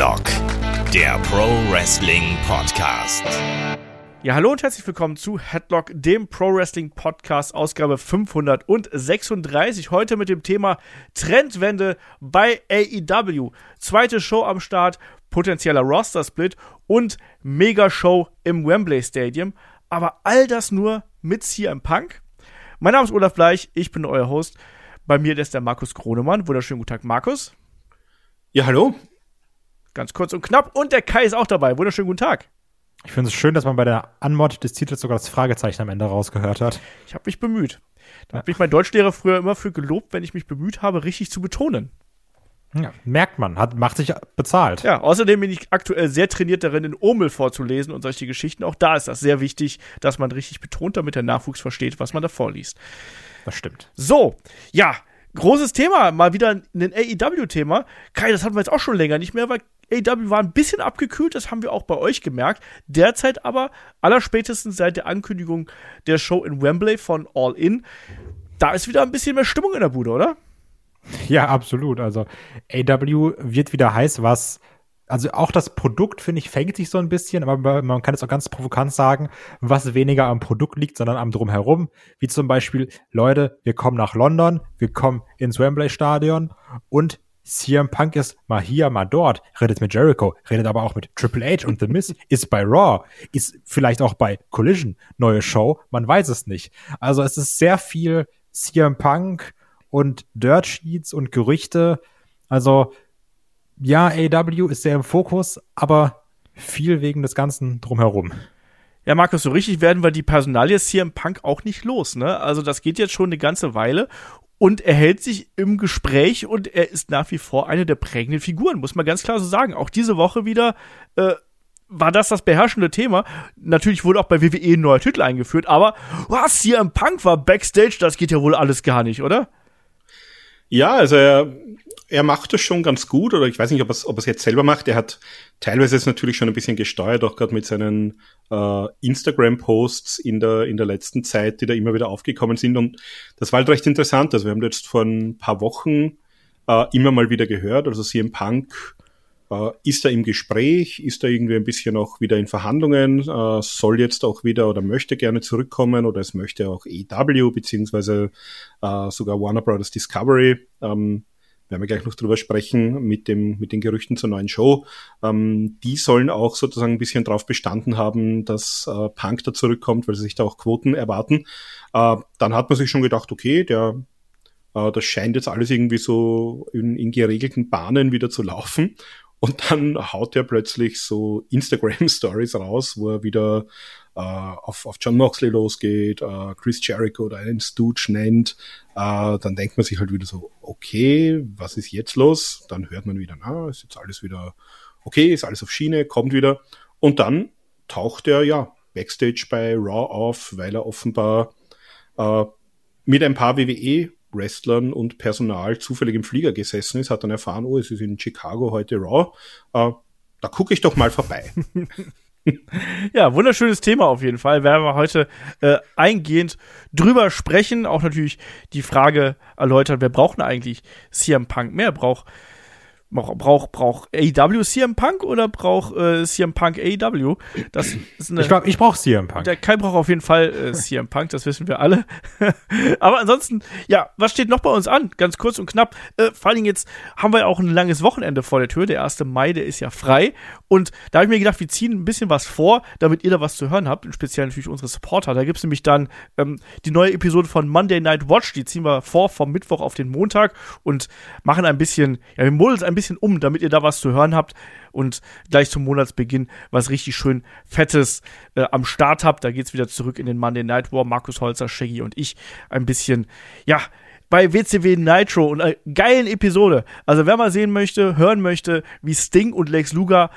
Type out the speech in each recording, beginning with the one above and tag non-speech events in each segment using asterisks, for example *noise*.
Headlock, der Pro Wrestling Podcast. Ja, hallo und herzlich willkommen zu Headlock, dem Pro Wrestling Podcast, Ausgabe 536. Heute mit dem Thema Trendwende bei AEW. Zweite Show am Start, potenzieller Roster-Split und Mega-Show im Wembley Stadium. Aber all das nur mit CM Punk. Mein Name ist Olaf Bleich, ich bin euer Host. Bei mir ist der Markus Kronemann. Wunderschönen guten Tag, Markus. Ja, hallo. Ganz kurz und knapp. Und der Kai ist auch dabei. Wunderschönen guten Tag. Ich finde es schön, dass man bei der Anmod des Titels sogar das Fragezeichen am Ende rausgehört hat. Ich habe mich bemüht. Da hat mich mein Deutschlehrer früher immer für gelobt, wenn ich mich bemüht habe, richtig zu betonen. Ja, merkt man, hat, macht sich bezahlt. Ja, außerdem bin ich aktuell sehr trainiert darin, in Omel vorzulesen und solche Geschichten. Auch da ist das sehr wichtig, dass man richtig betont, damit der Nachwuchs versteht, was man da vorliest. Das stimmt. So, ja, großes Thema, mal wieder ein AEW-Thema. Kai, das hatten wir jetzt auch schon länger nicht mehr, weil AEW war ein bisschen abgekühlt, das haben wir auch bei euch gemerkt. Derzeit aber, allerspätestens seit der Ankündigung der Show in Wembley von All In, da ist wieder ein bisschen mehr Stimmung in der Bude, oder? Ja, absolut. Also AW wird wieder heiß, was also auch das Produkt, finde ich, fängt sich so ein bisschen, aber man kann es auch ganz provokant sagen, was weniger am Produkt liegt, sondern am Drumherum. Wie zum Beispiel, Leute, wir kommen nach London, wir kommen ins Wembley Stadion und CM Punk ist mal hier, mal dort, redet mit Jericho, redet aber auch mit Triple H und The Miz, *laughs* ist bei Raw, ist vielleicht auch bei Collision, neue Show, man weiß es nicht. Also es ist sehr viel CM Punk und Dirt Sheets und Gerüchte. Also ja, AW ist sehr im Fokus, aber viel wegen des Ganzen drumherum. Ja, Markus, so richtig werden wir die Personalie CM Punk auch nicht los, ne? Also das geht jetzt schon eine ganze Weile und er hält sich im Gespräch und er ist nach wie vor eine der prägenden Figuren, muss man ganz klar so sagen. Auch diese Woche wieder äh, war das das beherrschende Thema. Natürlich wurde auch bei WWE ein neuer Titel eingeführt, aber was, im Punk war Backstage, das geht ja wohl alles gar nicht, oder? Ja, also er, er macht das schon ganz gut, oder ich weiß nicht, ob er es ob jetzt selber macht. Er hat teilweise es natürlich schon ein bisschen gesteuert, auch gerade mit seinen äh, Instagram-Posts in der, in der letzten Zeit, die da immer wieder aufgekommen sind. Und das war halt recht interessant. Also wir haben jetzt vor ein paar Wochen äh, immer mal wieder gehört, also CM Punk äh, ist er im Gespräch, ist er irgendwie ein bisschen auch wieder in Verhandlungen, äh, soll jetzt auch wieder oder möchte gerne zurückkommen oder es möchte auch EW beziehungsweise äh, sogar Warner Brothers Discovery. Ähm, werden wir gleich noch drüber sprechen mit dem mit den Gerüchten zur neuen Show. Ähm, die sollen auch sozusagen ein bisschen drauf bestanden haben, dass äh, Punk da zurückkommt, weil sie sich da auch Quoten erwarten. Äh, dann hat man sich schon gedacht, okay, der äh, das scheint jetzt alles irgendwie so in, in geregelten Bahnen wieder zu laufen. Und dann haut er plötzlich so Instagram-Stories raus, wo er wieder äh, auf, auf John Moxley losgeht, äh, Chris Jericho oder einen Stooge nennt. Äh, dann denkt man sich halt wieder so, okay, was ist jetzt los? Dann hört man wieder, na, ist jetzt alles wieder okay, ist alles auf Schiene, kommt wieder. Und dann taucht er ja backstage bei Raw auf, weil er offenbar äh, mit ein paar WWE Wrestlern und Personal zufällig im Flieger gesessen ist, hat dann erfahren, oh, es ist in Chicago heute Raw. Äh, da gucke ich doch mal vorbei. *laughs* *laughs* ja, wunderschönes Thema auf jeden Fall. Werden wir heute äh, eingehend drüber sprechen. Auch natürlich die Frage erläutern, wer braucht denn eigentlich CM Punk mehr? Braucht Braucht brauch AEW CM Punk oder braucht äh, CM Punk AEW? Das ist eine, ich glaube, ich brauche CM Punk. Der Kai braucht auf jeden Fall äh, CM Punk, das wissen wir alle. *laughs* Aber ansonsten, ja, was steht noch bei uns an? Ganz kurz und knapp. Äh, vor allen Dingen jetzt haben wir auch ein langes Wochenende vor der Tür. Der 1. Mai, der ist ja frei. Und da habe ich mir gedacht, wir ziehen ein bisschen was vor, damit ihr da was zu hören habt. Und speziell natürlich unsere Supporter. Da gibt es nämlich dann ähm, die neue Episode von Monday Night Watch. Die ziehen wir vor vom Mittwoch auf den Montag und machen ein bisschen, ja, wir modeln ein bisschen bisschen um, damit ihr da was zu hören habt und gleich zum Monatsbeginn was richtig schön Fettes äh, am Start habt. Da geht es wieder zurück in den Monday Night War. Markus Holzer, Shaggy und ich ein bisschen, ja, bei WCW Nitro und einer geilen Episode. Also wer mal sehen möchte, hören möchte, wie Sting und Lex Luger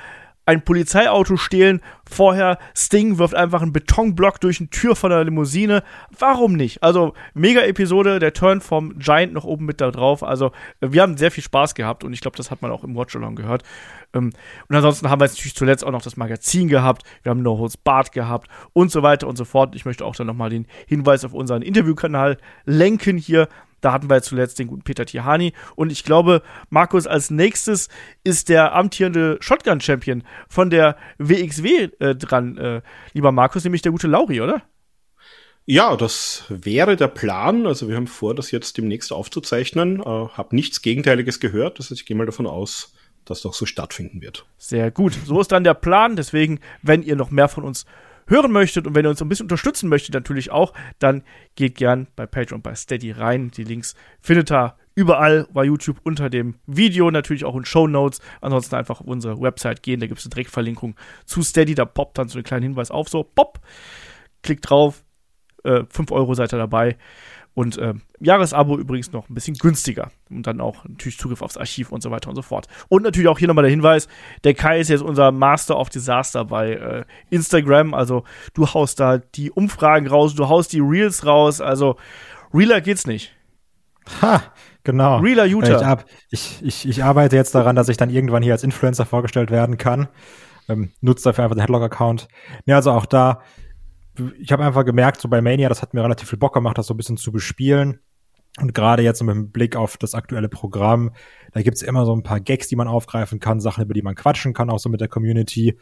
ein Polizeiauto stehlen, vorher Sting wirft einfach einen Betonblock durch eine Tür von der Limousine. Warum nicht? Also, mega Episode, der Turn vom Giant noch oben mit da drauf. Also, wir haben sehr viel Spaß gehabt und ich glaube, das hat man auch im Watch-Along gehört. Ähm, und ansonsten haben wir jetzt natürlich zuletzt auch noch das Magazin gehabt, wir haben No Holds Bart gehabt und so weiter und so fort. Ich möchte auch dann nochmal den Hinweis auf unseren Interviewkanal lenken hier Da hatten wir zuletzt den guten Peter Tihani. Und ich glaube, Markus, als nächstes ist der amtierende Shotgun-Champion von der WXW äh, dran, äh, lieber Markus, nämlich der gute Lauri, oder? Ja, das wäre der Plan. Also wir haben vor, das jetzt demnächst aufzuzeichnen. Äh, hab nichts Gegenteiliges gehört. Das heißt, ich gehe mal davon aus, dass das so stattfinden wird. Sehr gut. So ist dann der Plan. Deswegen, wenn ihr noch mehr von uns hören möchtet und wenn ihr uns ein bisschen unterstützen möchtet, natürlich auch, dann geht gern bei Patreon bei Steady rein. Die Links findet ihr überall bei YouTube unter dem Video, natürlich auch in Show Notes. Ansonsten einfach auf unsere Website gehen, da gibt es eine Direktverlinkung zu Steady, da poppt dann so einen kleinen Hinweis auf, so pop, klickt drauf, äh, 5 Euro seid ihr dabei. Und äh, Jahresabo übrigens noch ein bisschen günstiger. Und dann auch natürlich Zugriff aufs Archiv und so weiter und so fort. Und natürlich auch hier nochmal der Hinweis: Der Kai ist jetzt unser Master of Disaster bei äh, Instagram. Also, du haust da die Umfragen raus, du haust die Reels raus. Also, realer geht's nicht. Ha, genau. Realer Utah. Ich, ich, ich, arbeite jetzt daran, dass ich dann irgendwann hier als Influencer vorgestellt werden kann. Ähm, nutzt dafür einfach den Headlock-Account. Ja, also auch da ich habe einfach gemerkt, so bei Mania, das hat mir relativ viel Bock gemacht, das so ein bisschen zu bespielen. Und gerade jetzt mit dem Blick auf das aktuelle Programm, da gibt's immer so ein paar Gags, die man aufgreifen kann, Sachen, über die man quatschen kann, auch so mit der Community.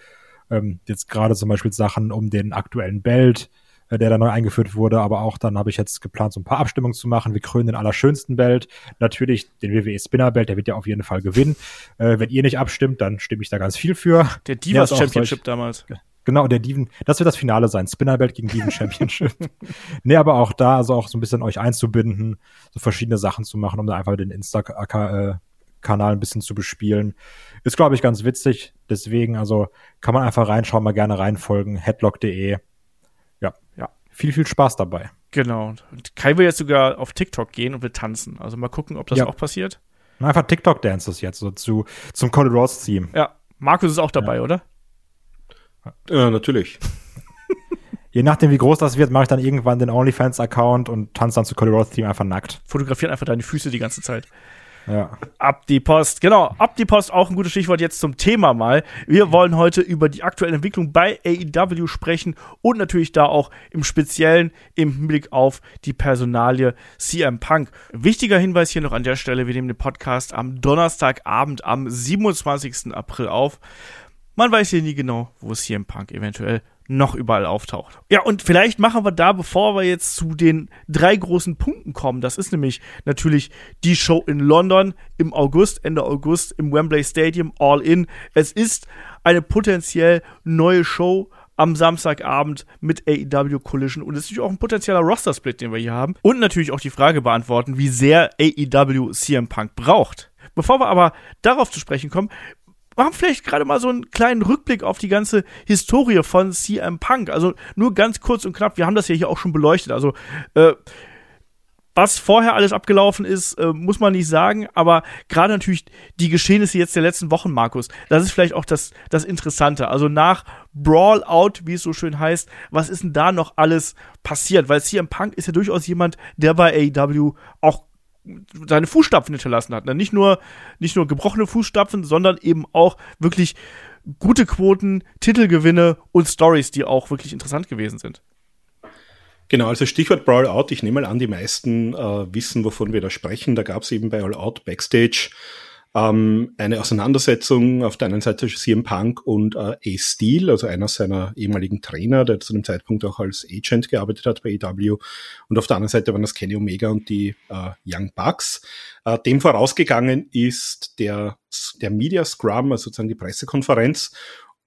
Ähm, jetzt gerade zum Beispiel Sachen um den aktuellen Belt, äh, der da neu eingeführt wurde, aber auch dann habe ich jetzt geplant, so ein paar Abstimmungen zu machen. Wir krönen den allerschönsten Belt. Natürlich den WWE Spinner Belt, der wird ja auf jeden Fall gewinnen. Äh, wenn ihr nicht abstimmt, dann stimme ich da ganz viel für. Der Divas ja, Championship solch, damals. Genau, der Diven, das wird das Finale sein. Spinnerbelt gegen Diven Championship. *laughs* nee, aber auch da, also auch so ein bisschen euch einzubinden, so verschiedene Sachen zu machen, um da einfach den Insta-Kanal ein bisschen zu bespielen. Ist, glaube ich, ganz witzig. Deswegen, also kann man einfach reinschauen, mal gerne reinfolgen. Headlock.de. Ja, ja. Viel, viel Spaß dabei. Genau. Und Kai will jetzt sogar auf TikTok gehen und will tanzen. Also mal gucken, ob das ja. auch passiert. Einfach TikTok-Dances jetzt, so zu, zum Cody Ross-Theme. Ja. Markus ist auch dabei, ja. oder? Ja, natürlich. *laughs* Je nachdem, wie groß das wird, mache ich dann irgendwann den OnlyFans-Account und tanze dann zu Cody Roth Team einfach nackt. Fotografieren einfach deine Füße die ganze Zeit. Ja. Ab die Post. Genau, ab die Post, auch ein gutes Stichwort jetzt zum Thema mal. Wir wollen heute über die aktuelle Entwicklung bei AEW sprechen und natürlich da auch im Speziellen im Hinblick auf die Personalie CM Punk. Wichtiger Hinweis hier noch an der Stelle, wir nehmen den Podcast am Donnerstagabend am 27. April auf. Man weiß hier nie genau, wo es hier im Punk eventuell noch überall auftaucht. Ja, und vielleicht machen wir da, bevor wir jetzt zu den drei großen Punkten kommen, das ist nämlich natürlich die Show in London im August, Ende August im Wembley Stadium, All In. Es ist eine potenziell neue Show am Samstagabend mit AEW Collision und es ist natürlich auch ein potenzieller Roster-Split, den wir hier haben. Und natürlich auch die Frage beantworten, wie sehr AEW CM Punk braucht. Bevor wir aber darauf zu sprechen kommen, machen vielleicht gerade mal so einen kleinen Rückblick auf die ganze Historie von CM Punk. Also nur ganz kurz und knapp, wir haben das ja hier auch schon beleuchtet. Also, äh, was vorher alles abgelaufen ist, äh, muss man nicht sagen, aber gerade natürlich die Geschehnisse jetzt der letzten Wochen, Markus, das ist vielleicht auch das, das Interessante. Also nach Brawl Out, wie es so schön heißt, was ist denn da noch alles passiert? Weil CM Punk ist ja durchaus jemand, der bei AEW auch seine Fußstapfen hinterlassen hat. Ne? Nicht, nur, nicht nur gebrochene Fußstapfen, sondern eben auch wirklich gute Quoten, Titelgewinne und Stories, die auch wirklich interessant gewesen sind. Genau, also Stichwort Brawl Out. Ich nehme mal an, die meisten äh, wissen, wovon wir da sprechen. Da gab es eben bei All Out Backstage ähm, eine Auseinandersetzung auf der einen Seite CM Punk und äh, Ace Steel, also einer seiner ehemaligen Trainer, der zu dem Zeitpunkt auch als Agent gearbeitet hat bei EW. Und auf der anderen Seite waren das Kenny Omega und die äh, Young Bucks. Äh, dem vorausgegangen ist der, der Media Scrum, also sozusagen die Pressekonferenz.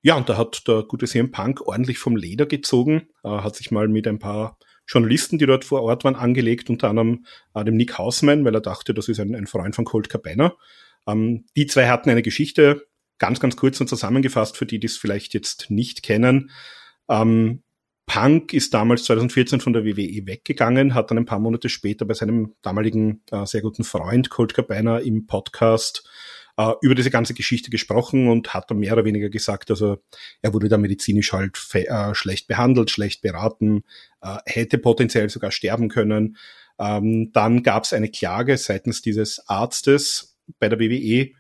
Ja, und da hat der gute CM Punk ordentlich vom Leder gezogen, äh, hat sich mal mit ein paar Journalisten, die dort vor Ort waren, angelegt, unter anderem äh, dem Nick Hausman, weil er dachte, das ist ein, ein Freund von Colt Cabana. Ähm, die zwei hatten eine Geschichte, ganz, ganz kurz und zusammengefasst, für die, die es vielleicht jetzt nicht kennen. Ähm, Punk ist damals 2014 von der WWE weggegangen, hat dann ein paar Monate später bei seinem damaligen äh, sehr guten Freund Colt Cabana im Podcast äh, über diese ganze Geschichte gesprochen und hat dann mehr oder weniger gesagt, also er wurde da medizinisch halt äh, schlecht behandelt, schlecht beraten, äh, hätte potenziell sogar sterben können. Ähm, dann gab es eine Klage seitens dieses Arztes, bei der WWE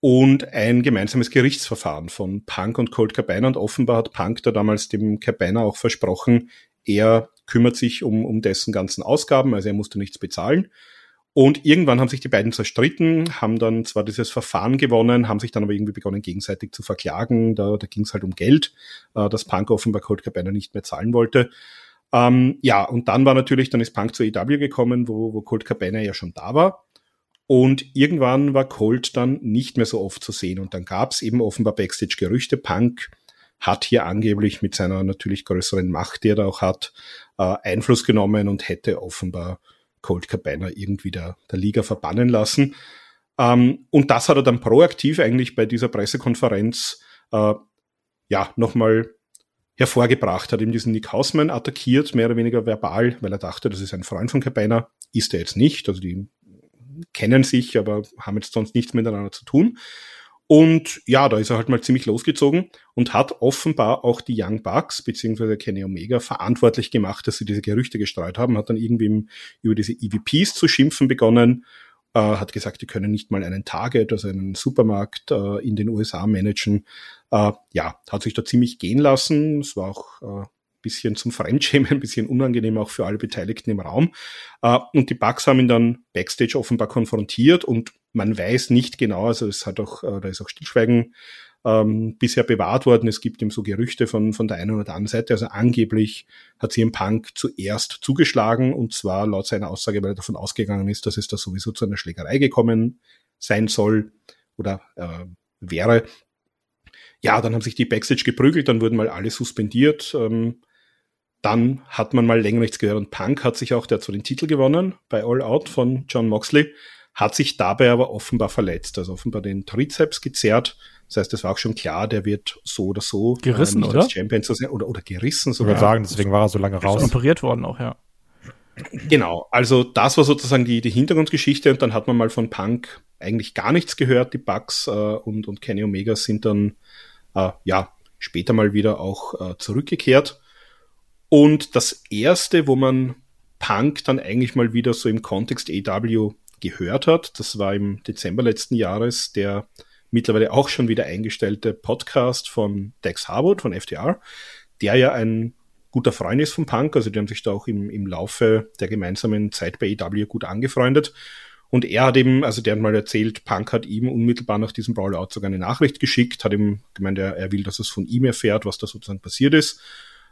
und ein gemeinsames Gerichtsverfahren von Punk und Colt Cabana. Und offenbar hat Punk da damals dem Cabana auch versprochen, er kümmert sich um, um dessen ganzen Ausgaben, also er musste nichts bezahlen. Und irgendwann haben sich die beiden zerstritten, haben dann zwar dieses Verfahren gewonnen, haben sich dann aber irgendwie begonnen, gegenseitig zu verklagen. Da, da ging es halt um Geld, äh, das Punk offenbar Colt Cabana nicht mehr zahlen wollte. Ähm, ja, und dann war natürlich, dann ist Punk zur EW gekommen, wo, wo Colt Cabana ja schon da war. Und irgendwann war Colt dann nicht mehr so oft zu sehen. Und dann gab es eben offenbar Backstage-Gerüchte. Punk hat hier angeblich mit seiner natürlich größeren Macht, die er da auch hat, äh, Einfluss genommen und hätte offenbar Colt Cabana irgendwie der, der Liga verbannen lassen. Ähm, und das hat er dann proaktiv eigentlich bei dieser Pressekonferenz äh, ja nochmal hervorgebracht, hat ihm diesen Nick Hausman attackiert, mehr oder weniger verbal, weil er dachte, das ist ein Freund von Cabana. Ist er jetzt nicht, also die kennen sich, aber haben jetzt sonst nichts miteinander zu tun. Und ja, da ist er halt mal ziemlich losgezogen und hat offenbar auch die Young Bucks beziehungsweise Kenny Omega verantwortlich gemacht, dass sie diese Gerüchte gestreut haben, hat dann irgendwie über diese EVPs zu schimpfen begonnen, äh, hat gesagt, die können nicht mal einen Target, also einen Supermarkt äh, in den USA managen. Äh, ja, hat sich da ziemlich gehen lassen. Es war auch äh, bisschen zum Fremdschämen, *laughs* ein bisschen unangenehm auch für alle Beteiligten im Raum. Äh, und die Bugs haben ihn dann backstage offenbar konfrontiert und man weiß nicht genau, also es hat auch, äh, da ist auch Stillschweigen ähm, bisher bewahrt worden. Es gibt ihm so Gerüchte von, von der einen oder anderen Seite. Also angeblich hat sie im Punk zuerst zugeschlagen und zwar laut seiner Aussage, weil er davon ausgegangen ist, dass es da sowieso zu einer Schlägerei gekommen sein soll oder äh, wäre. Ja, dann haben sich die Backstage geprügelt, dann wurden mal alle suspendiert. Ähm, dann hat man mal länger nichts gehört und Punk hat sich auch, der hat so den Titel gewonnen bei All Out von John Moxley hat sich dabei aber offenbar verletzt, also offenbar den Trizeps gezerrt. Das heißt, es war auch schon klar, der wird so oder so gerissen, äh, oder? Champion zu sein, oder, oder gerissen sogar. Ich würde sagen, deswegen war er so lange raus. Ist operiert worden auch, ja. Genau, also das war sozusagen die, die Hintergrundgeschichte und dann hat man mal von Punk eigentlich gar nichts gehört. Die Bugs äh, und, und Kenny Omega sind dann äh, ja später mal wieder auch äh, zurückgekehrt. Und das erste, wo man Punk dann eigentlich mal wieder so im Kontext AW gehört hat. Das war im Dezember letzten Jahres der mittlerweile auch schon wieder eingestellte Podcast von Dex Harwood von FTR, der ja ein guter Freund ist von Punk, also die haben sich da auch im, im Laufe der gemeinsamen Zeit bei EW gut angefreundet. Und er hat eben, also der hat mal erzählt, Punk hat ihm unmittelbar nach diesem Brawlout sogar eine Nachricht geschickt, hat ihm gemeint, er, er will, dass es von ihm erfährt, was da sozusagen passiert ist.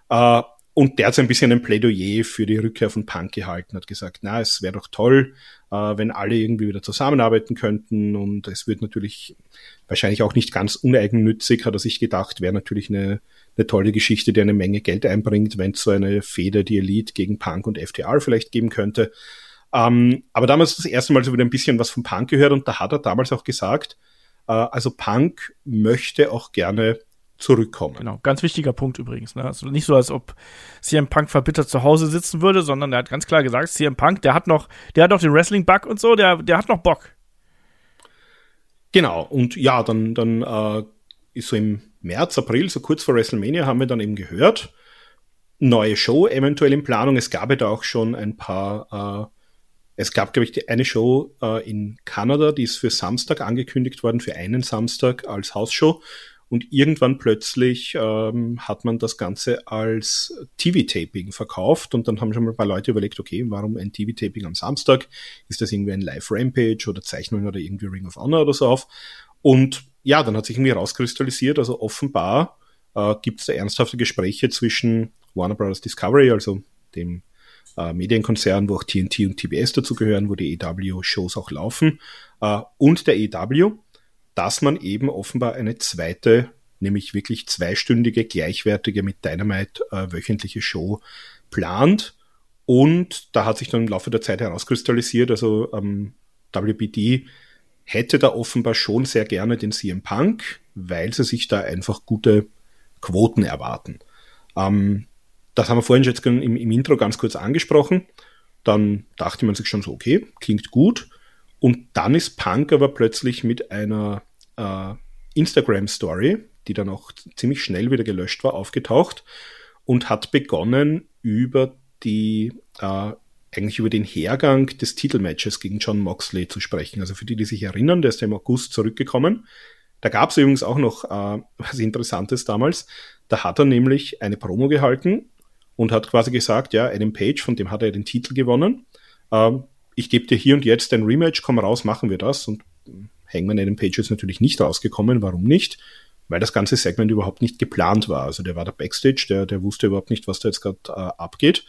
Äh, und der hat so ein bisschen ein Plädoyer für die Rückkehr von Punk gehalten, hat gesagt, na, es wäre doch toll, äh, wenn alle irgendwie wieder zusammenarbeiten könnten und es wird natürlich wahrscheinlich auch nicht ganz uneigennützig, hat er sich gedacht, wäre natürlich eine, eine tolle Geschichte, die eine Menge Geld einbringt, wenn es so eine Feder, die Elite gegen Punk und FTR vielleicht geben könnte. Ähm, aber damals das erste Mal so wieder ein bisschen was von Punk gehört und da hat er damals auch gesagt, äh, also Punk möchte auch gerne zurückkommen. Genau, ganz wichtiger Punkt übrigens. Ne? Also nicht so, als ob CM Punk verbittert zu Hause sitzen würde, sondern er hat ganz klar gesagt, CM Punk, der hat noch, der hat noch den Wrestling-Bug und so, der, der hat noch Bock. Genau, und ja, dann, dann äh, ist so im März, April, so kurz vor WrestleMania, haben wir dann eben gehört, neue Show eventuell in Planung. Es gab ja da auch schon ein paar, äh, es gab, glaube ich, die, eine Show äh, in Kanada, die ist für Samstag angekündigt worden, für einen Samstag als Hausshow. Und irgendwann plötzlich ähm, hat man das Ganze als TV-Taping verkauft und dann haben schon mal ein paar Leute überlegt, okay, warum ein TV-Taping am Samstag? Ist das irgendwie ein Live-Rampage oder Zeichnung oder irgendwie Ring of Honor oder so auf? Und ja, dann hat sich irgendwie rauskristallisiert, also offenbar äh, gibt es da ernsthafte Gespräche zwischen Warner Bros. Discovery, also dem äh, Medienkonzern, wo auch TNT und TBS dazugehören, wo die EW-Shows auch laufen, äh, und der EW dass man eben offenbar eine zweite, nämlich wirklich zweistündige, gleichwertige mit Dynamite äh, wöchentliche Show plant. Und da hat sich dann im Laufe der Zeit herauskristallisiert, also ähm, WBD hätte da offenbar schon sehr gerne den CM Punk, weil sie sich da einfach gute Quoten erwarten. Ähm, das haben wir vorhin jetzt im, im Intro ganz kurz angesprochen. Dann dachte man sich schon so, okay, klingt gut. Und dann ist Punk aber plötzlich mit einer äh, Instagram-Story, die dann auch ziemlich schnell wieder gelöscht war, aufgetaucht und hat begonnen über die äh, eigentlich über den Hergang des Titelmatches gegen John Moxley zu sprechen. Also für die, die sich erinnern, der ist ja im August zurückgekommen. Da gab es übrigens auch noch äh, *laughs* was Interessantes damals. Da hat er nämlich eine Promo gehalten und hat quasi gesagt, ja, Adam Page, von dem hat er den Titel gewonnen. Ähm, ich gebe dir hier und jetzt ein Rematch, komm raus, machen wir das. Und Hangman Adam Page ist natürlich nicht rausgekommen. Warum nicht? Weil das ganze Segment überhaupt nicht geplant war. Also der war da Backstage, der, der wusste überhaupt nicht, was da jetzt gerade äh, abgeht.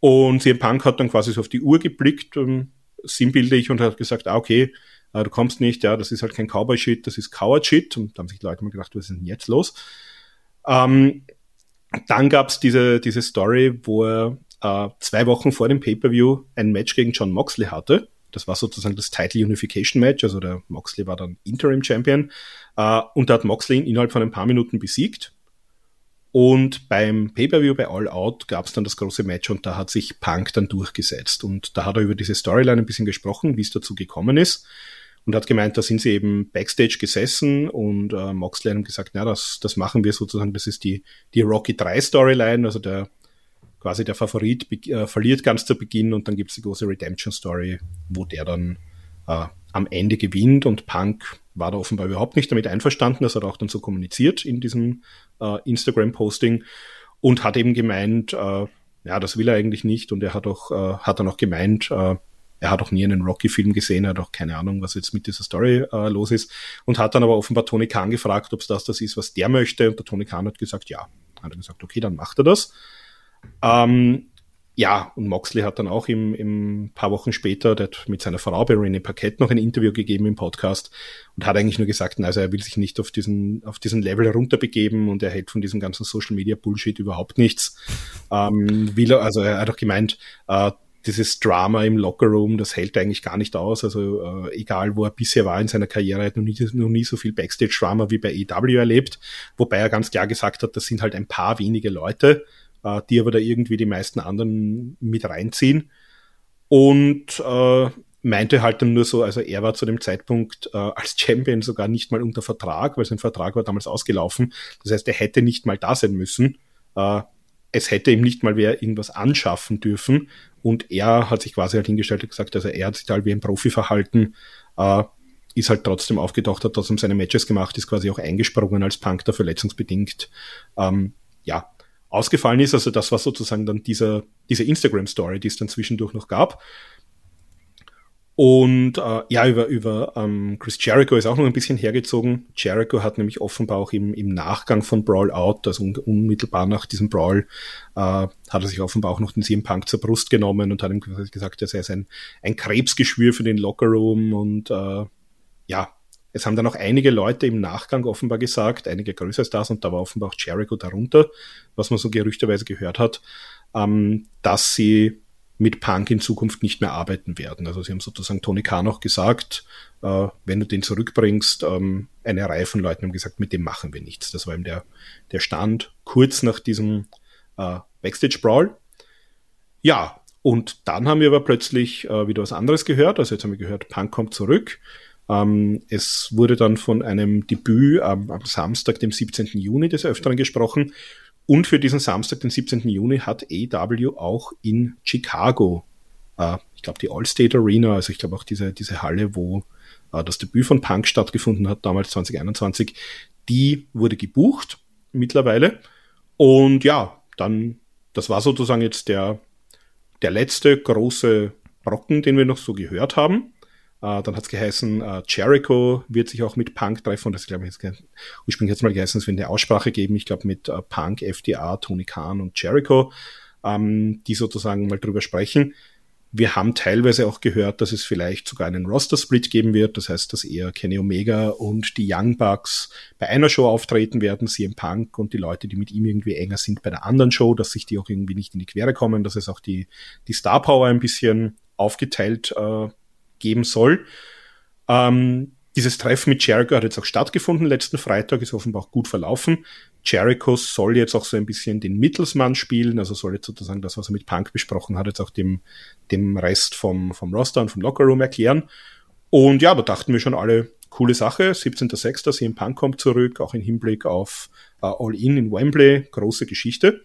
Und CM Punk hat dann quasi so auf die Uhr geblickt, ähm, sinnbildlich, und hat gesagt, ah, okay, äh, du kommst nicht, ja, das ist halt kein Cowboy-Shit, das ist Coward-Shit. Und da haben sich die Leute mal gedacht, was ist denn jetzt los? Ähm, dann gab's diese, diese Story, wo er äh, zwei Wochen vor dem Pay-Per-View ein Match gegen John Moxley hatte. Das war sozusagen das Title Unification Match, also der Moxley war dann Interim Champion äh, und da hat Moxley ihn innerhalb von ein paar Minuten besiegt. Und beim Pay-Per-View bei All Out gab es dann das große Match und da hat sich Punk dann durchgesetzt. Und da hat er über diese Storyline ein bisschen gesprochen, wie es dazu gekommen ist. Und hat gemeint, da sind sie eben Backstage gesessen und äh, Moxley hat gesagt, na, das, das machen wir sozusagen, das ist die, die Rocky 3 Storyline, also der quasi der Favorit äh, verliert ganz zu Beginn und dann gibt es die große Redemption Story, wo der dann äh, am Ende gewinnt und Punk war da offenbar überhaupt nicht damit einverstanden, das hat er auch dann so kommuniziert in diesem äh, Instagram-Posting und hat eben gemeint, äh, ja, das will er eigentlich nicht und er hat auch, äh, hat dann auch gemeint, äh, er hat auch nie einen Rocky-Film gesehen, er hat auch keine Ahnung, was jetzt mit dieser Story äh, los ist und hat dann aber offenbar Tony Khan gefragt, ob es das das ist, was der möchte und der Tony Khan hat gesagt, ja. Hat er gesagt, okay, dann macht er das. Ähm, ja, und Moxley hat dann auch im, im paar Wochen später der hat mit seiner Frau Berene Paquette noch ein Interview gegeben im Podcast und hat eigentlich nur gesagt, also er will sich nicht auf diesen, auf diesen Level runterbegeben und er hält von diesem ganzen Social Media Bullshit überhaupt nichts. Ähm, will also er hat auch gemeint, äh, dieses Drama im Lockerroom, das hält eigentlich gar nicht aus. Also äh, egal, wo er bisher war in seiner Karriere, er hat noch nie, noch nie so viel Backstage-Drama wie bei EW erlebt. Wobei er ganz klar gesagt hat, das sind halt ein paar wenige Leute äh, die aber da irgendwie die meisten anderen mit reinziehen. Und äh, meinte halt dann nur so, also er war zu dem Zeitpunkt äh, als Champion sogar nicht mal unter Vertrag, weil sein Vertrag war damals ausgelaufen. Das heißt, er hätte nicht mal da sein müssen. Äh, es hätte ihm nicht mal wer irgendwas anschaffen dürfen. Und er hat sich quasi halt hingestellt und gesagt, also er hat sich halt wie ein Profi verhalten, äh, ist halt trotzdem aufgetaucht, hat trotzdem seine Matches gemacht, ist quasi auch eingesprungen als Punk da verletzungsbedingt. Ähm, ja, ausgefallen ist. Also das war sozusagen dann dieser, diese Instagram-Story, die es dann zwischendurch noch gab. Und äh, ja, über, über ähm, Chris Jericho ist auch noch ein bisschen hergezogen. Jericho hat nämlich offenbar auch im, im Nachgang von Brawl Out, also un unmittelbar nach diesem Brawl, äh, hat er sich offenbar auch noch den CM Punk zur Brust genommen und hat ihm gesagt, er sei ein, ein Krebsgeschwür für den Lockerroom und äh, ja, es haben dann auch einige Leute im Nachgang offenbar gesagt, einige größere Stars, und da war offenbar auch Jericho darunter, was man so gerüchterweise gehört hat, ähm, dass sie mit Punk in Zukunft nicht mehr arbeiten werden. Also sie haben sozusagen Tony Khan auch gesagt, äh, wenn du den zurückbringst, ähm, eine Reihe von Leuten haben gesagt, mit dem machen wir nichts. Das war eben der, der Stand kurz nach diesem äh, Backstage Brawl. Ja, und dann haben wir aber plötzlich äh, wieder was anderes gehört. Also jetzt haben wir gehört, Punk kommt zurück. Ähm, es wurde dann von einem Debüt am, am Samstag, dem 17. Juni des Öfteren gesprochen. Und für diesen Samstag, den 17. Juni, hat AW auch in Chicago, äh, ich glaube die Allstate Arena, also ich glaube auch diese, diese Halle, wo äh, das Debüt von Punk stattgefunden hat, damals 2021, die wurde gebucht mittlerweile. Und ja, dann, das war sozusagen jetzt der, der letzte große Brocken, den wir noch so gehört haben. Äh, dann hat es geheißen, äh, Jericho wird sich auch mit Punk treffen. Das glaube ich jetzt ursprünglich jetzt mal geheißen, es wird eine Aussprache geben. Ich glaube mit äh, Punk, FDA, Tony Khan und Jericho, ähm, die sozusagen mal drüber sprechen. Wir haben teilweise auch gehört, dass es vielleicht sogar einen Roster-Split geben wird. Das heißt, dass eher Kenny Omega und die Young Bucks bei einer Show auftreten werden, CM Punk und die Leute, die mit ihm irgendwie enger sind bei der anderen Show, dass sich die auch irgendwie nicht in die Quere kommen, dass es auch die, die Star Power ein bisschen aufgeteilt äh, geben soll. Ähm, dieses Treffen mit Jericho hat jetzt auch stattgefunden letzten Freitag, ist offenbar auch gut verlaufen. Jericho soll jetzt auch so ein bisschen den Mittelsmann spielen, also soll jetzt sozusagen das, was er mit Punk besprochen hat, jetzt auch dem, dem Rest vom, vom Roster und vom Lockerroom erklären. Und ja, da dachten wir schon alle, coole Sache. 17.06. CM Punk kommt zurück, auch im Hinblick auf uh, All In in Wembley, große Geschichte.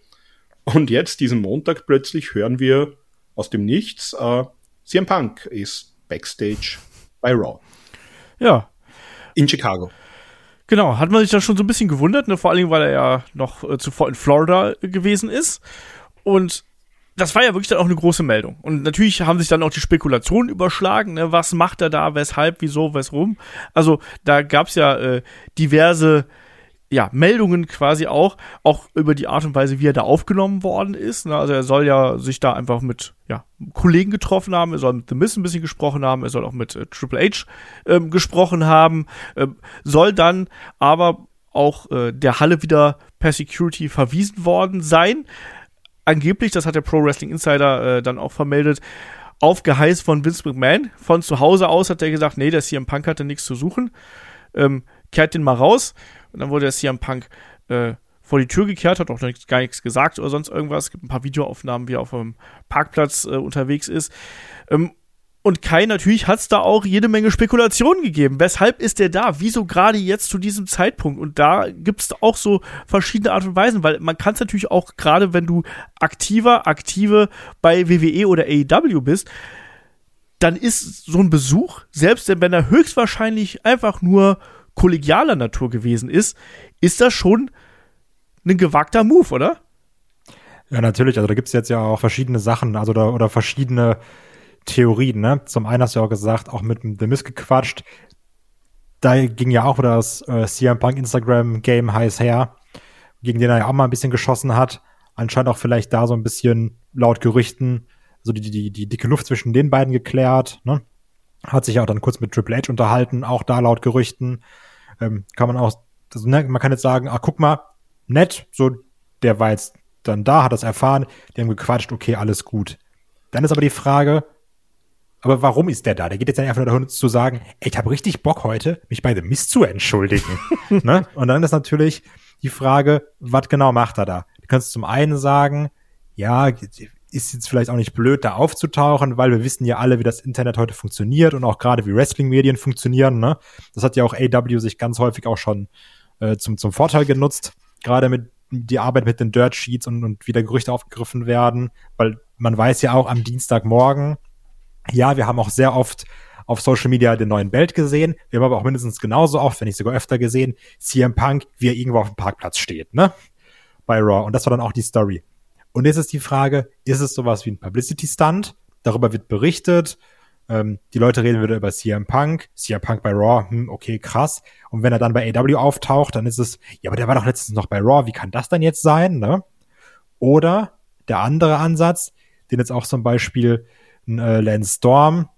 Und jetzt, diesen Montag plötzlich, hören wir aus dem Nichts, uh, CM Punk ist Backstage bei Raw. Ja. In Chicago. Genau, hat man sich da schon so ein bisschen gewundert, ne? vor allem, weil er ja noch äh, zuvor in Florida gewesen ist. Und das war ja wirklich dann auch eine große Meldung. Und natürlich haben sich dann auch die Spekulationen überschlagen, ne? was macht er da, weshalb, wieso, wesrum. Also da gab es ja äh, diverse ja, Meldungen quasi auch, auch über die Art und Weise, wie er da aufgenommen worden ist. Ne? Also er soll ja sich da einfach mit ja, Kollegen getroffen haben, er soll mit The Miz ein bisschen gesprochen haben, er soll auch mit äh, Triple H ähm, gesprochen haben, äh, soll dann aber auch äh, der Halle wieder per Security verwiesen worden sein angeblich, das hat der Pro Wrestling Insider äh, dann auch vermeldet, auf Geheiß von Vince McMahon. Von zu Hause aus hat er gesagt, nee, der CM Punk hatte nichts zu suchen. Ähm, kehrt den mal raus. Und dann wurde der CM Punk äh, vor die Tür gekehrt, hat auch gar nichts gesagt oder sonst irgendwas. Es gibt ein paar Videoaufnahmen, wie er auf dem Parkplatz äh, unterwegs ist. Ähm, und Kai, natürlich hat es da auch jede Menge Spekulationen gegeben. Weshalb ist der da? Wieso gerade jetzt zu diesem Zeitpunkt? Und da gibt es auch so verschiedene Art und Weisen, weil man kann es natürlich auch, gerade wenn du aktiver, aktive bei WWE oder AEW bist, dann ist so ein Besuch, selbst wenn er höchstwahrscheinlich einfach nur kollegialer Natur gewesen ist, ist das schon ein gewagter Move, oder? Ja, natürlich. Also da gibt es jetzt ja auch verschiedene Sachen, also da, oder verschiedene Theorien, ne? Zum einen hast du ja auch gesagt, auch mit The Miss gequatscht. Da ging ja auch wieder das äh, CM Punk Instagram Game heiß her, gegen den er ja auch mal ein bisschen geschossen hat. Anscheinend auch vielleicht da so ein bisschen laut Gerüchten, so die, die, die dicke Luft zwischen den beiden geklärt, ne? Hat sich ja auch dann kurz mit Triple H unterhalten, auch da laut Gerüchten. Ähm, kann man auch, also, ne, man kann jetzt sagen, ah, guck mal, nett, so, der war jetzt dann da, hat das erfahren, die haben gequatscht, okay, alles gut. Dann ist aber die Frage, aber warum ist der da? Der geht jetzt einfach nur dahin zu sagen, ey, ich habe richtig Bock heute, mich bei The Mist zu entschuldigen. *laughs* ne? Und dann ist natürlich die Frage, was genau macht er da? Du kannst zum einen sagen, ja, ist jetzt vielleicht auch nicht blöd, da aufzutauchen, weil wir wissen ja alle, wie das Internet heute funktioniert und auch gerade wie Wrestling-Medien funktionieren. Ne? Das hat ja auch AW sich ganz häufig auch schon äh, zum, zum Vorteil genutzt, gerade mit die Arbeit mit den Dirt Sheets und, und wie da Gerüchte aufgegriffen werden, weil man weiß ja auch am Dienstagmorgen, ja, wir haben auch sehr oft auf Social Media den neuen Belt gesehen. Wir haben aber auch mindestens genauso oft, wenn nicht sogar öfter gesehen, CM Punk, wie er irgendwo auf dem Parkplatz steht, ne? Bei Raw. Und das war dann auch die Story. Und jetzt ist die Frage, ist es sowas wie ein Publicity-Stunt? Darüber wird berichtet. Ähm, die Leute reden wieder über CM Punk. CM Punk bei Raw, hm, okay, krass. Und wenn er dann bei AW auftaucht, dann ist es, ja, aber der war doch letztens noch bei Raw. Wie kann das dann jetzt sein, ne? Oder der andere Ansatz, den jetzt auch zum Beispiel äh, Lance Storm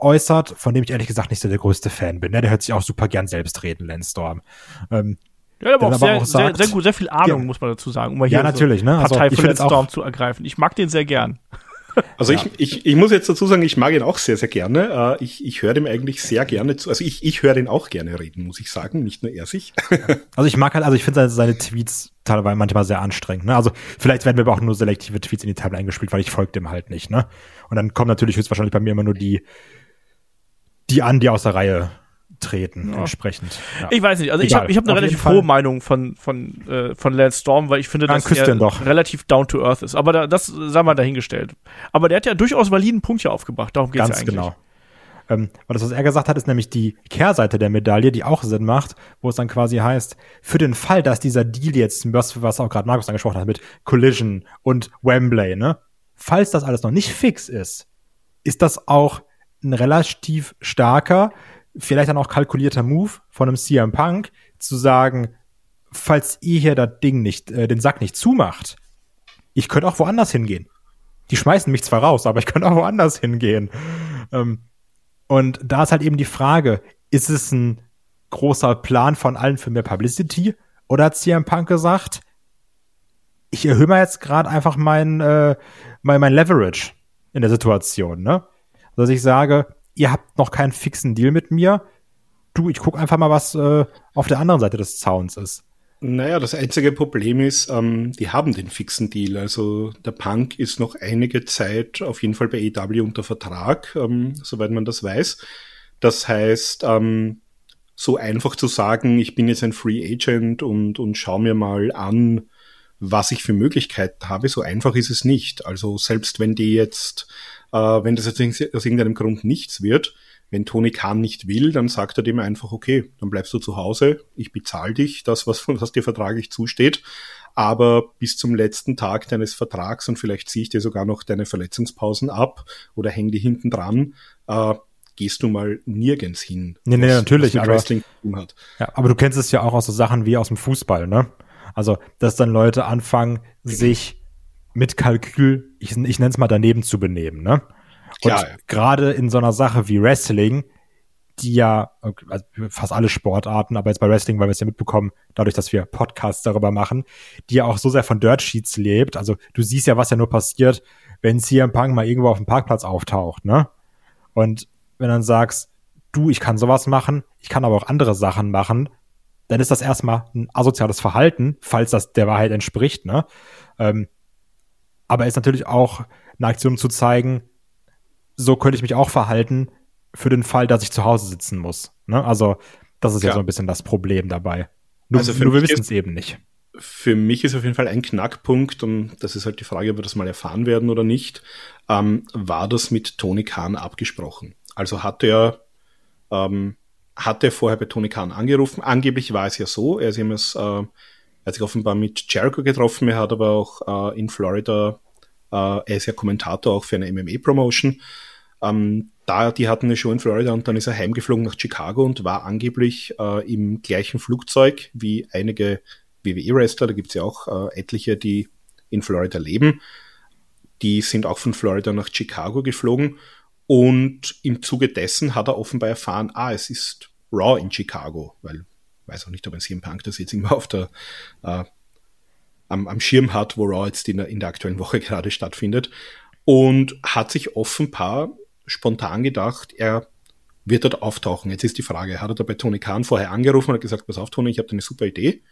äußert, von dem ich ehrlich gesagt nicht so der größte Fan bin. Ne? Der hört sich auch super gern selbst reden, Lance Storm. Ähm, ja, aber auch, aber sehr, auch sagt, sehr, sehr, gut, sehr viel Ahnung, ja, muss man dazu sagen, um mal hier ja, natürlich, so ne? Also, Partei von Lance Storm zu ergreifen. Ich mag den sehr gern. Also ja. ich, ich, ich muss jetzt dazu sagen, ich mag ihn auch sehr, sehr gerne. Äh, ich, ich höre dem eigentlich sehr gerne zu. Also ich, ich höre den auch gerne reden, muss ich sagen, nicht nur er sich. *laughs* Also ich mag halt, also ich finde seine Tweets teilweise manchmal sehr anstrengend. Ne? Also vielleicht werden mir aber auch nur selektive Tweets in die Tabelle eingespielt, weil ich folge dem halt nicht. Ne? Und dann kommen natürlich höchstwahrscheinlich bei mir immer nur die, die an, die aus der Reihe treten ja. entsprechend. Ja. Ich weiß nicht, also Egal. ich habe ich hab eine relativ hohe Meinung von von äh, von Lance Storm, weil ich finde, dass er relativ down to earth ist. Aber da, das sei mal dahingestellt. Aber der hat ja durchaus validen Punkt hier aufgebracht. Darum geht es ja eigentlich. genau. Ähm, weil das, was er gesagt hat, ist nämlich die Kehrseite der Medaille, die auch Sinn macht, wo es dann quasi heißt, für den Fall, dass dieser Deal jetzt, was, was auch gerade Markus angesprochen hat, mit Collision und Wembley, ne, falls das alles noch nicht fix ist, ist das auch ein relativ starker vielleicht dann auch kalkulierter Move von einem CM Punk, zu sagen, falls ihr hier das Ding nicht, äh, den Sack nicht zumacht, ich könnte auch woanders hingehen. Die schmeißen mich zwar raus, aber ich könnte auch woanders hingehen. Ähm, und da ist halt eben die Frage, ist es ein großer Plan von allen für mehr Publicity? Oder hat CM Punk gesagt, ich erhöhe mal jetzt gerade einfach mein, äh, mein, mein Leverage in der Situation, ne? Dass ich sage, ihr habt noch keinen fixen Deal mit mir. Du, ich guck einfach mal, was äh, auf der anderen Seite des Zauns ist. Naja, das einzige Problem ist, ähm, die haben den fixen Deal. Also der Punk ist noch einige Zeit auf jeden Fall bei EW unter Vertrag, ähm, soweit man das weiß. Das heißt, ähm, so einfach zu sagen, ich bin jetzt ein Free Agent und, und schau mir mal an, was ich für Möglichkeiten habe, so einfach ist es nicht. Also selbst wenn die jetzt äh, wenn das jetzt aus irgendeinem Grund nichts wird, wenn Tony Khan nicht will, dann sagt er dem einfach, okay, dann bleibst du zu Hause, ich bezahle dich, das, was, *laughs* was dir vertraglich zusteht. aber bis zum letzten Tag deines Vertrags und vielleicht ziehe ich dir sogar noch deine Verletzungspausen ab oder häng die hinten dran, äh, gehst du mal nirgends hin. Nee, nee, was- natürlich, was aber- Wrestling hat. Ja, aber du kennst es ja auch aus so Sachen wie aus dem Fußball, ne? Also, dass dann Leute anfangen, sich mit Kalkül, ich, ich nenne es mal daneben zu benehmen, ne? Und Klar, ja. gerade in so einer Sache wie Wrestling, die ja, also fast alle Sportarten, aber jetzt bei Wrestling, weil wir es ja mitbekommen, dadurch, dass wir Podcasts darüber machen, die ja auch so sehr von Dirt Sheets lebt. Also du siehst ja, was ja nur passiert, wenn CM Punk mal irgendwo auf dem Parkplatz auftaucht, ne? Und wenn dann sagst, du, ich kann sowas machen, ich kann aber auch andere Sachen machen, dann ist das erstmal ein asoziales Verhalten, falls das der Wahrheit entspricht, ne? Ähm, aber ist natürlich auch eine Aktion zu zeigen, so könnte ich mich auch verhalten für den Fall, dass ich zu Hause sitzen muss. Ne? Also, das ist ja Ja. so ein bisschen das Problem dabei. Nur, Also nur wir wissen es eben nicht. für mich ist auf jeden Fall ein Knackpunkt, und das ist halt die Frage, ob wir das mal erfahren werden oder nicht, ähm, war das mit Tony Khan abgesprochen. Also hat er, ähm, hat er vorher bei Tony Khan angerufen. Angeblich war es ja so, er ist jemals, äh, er hat sich offenbar mit Jericho getroffen, er hat aber auch äh, in Florida, äh, er ist ja Kommentator auch für eine MMA-Promotion. Ähm, da, die hatten eine Show in Florida und dann ist er heimgeflogen nach Chicago und war angeblich äh, im gleichen Flugzeug wie einige WWE-Wrestler, da gibt's ja auch äh, etliche, die in Florida leben. Die sind auch von Florida nach Chicago geflogen und im Zuge dessen hat er offenbar erfahren, ah, es ist Raw in Chicago, weil weiß auch nicht, ob ein CM Punk das jetzt immer auf der äh, am, am Schirm hat, wo Raw jetzt in der, in der aktuellen Woche *laughs* gerade stattfindet und hat sich offenbar spontan gedacht, er wird dort auftauchen. Jetzt ist die Frage, hat er da bei Tony Khan vorher angerufen und hat gesagt, pass auf Tony, ich habe da eine super Idee.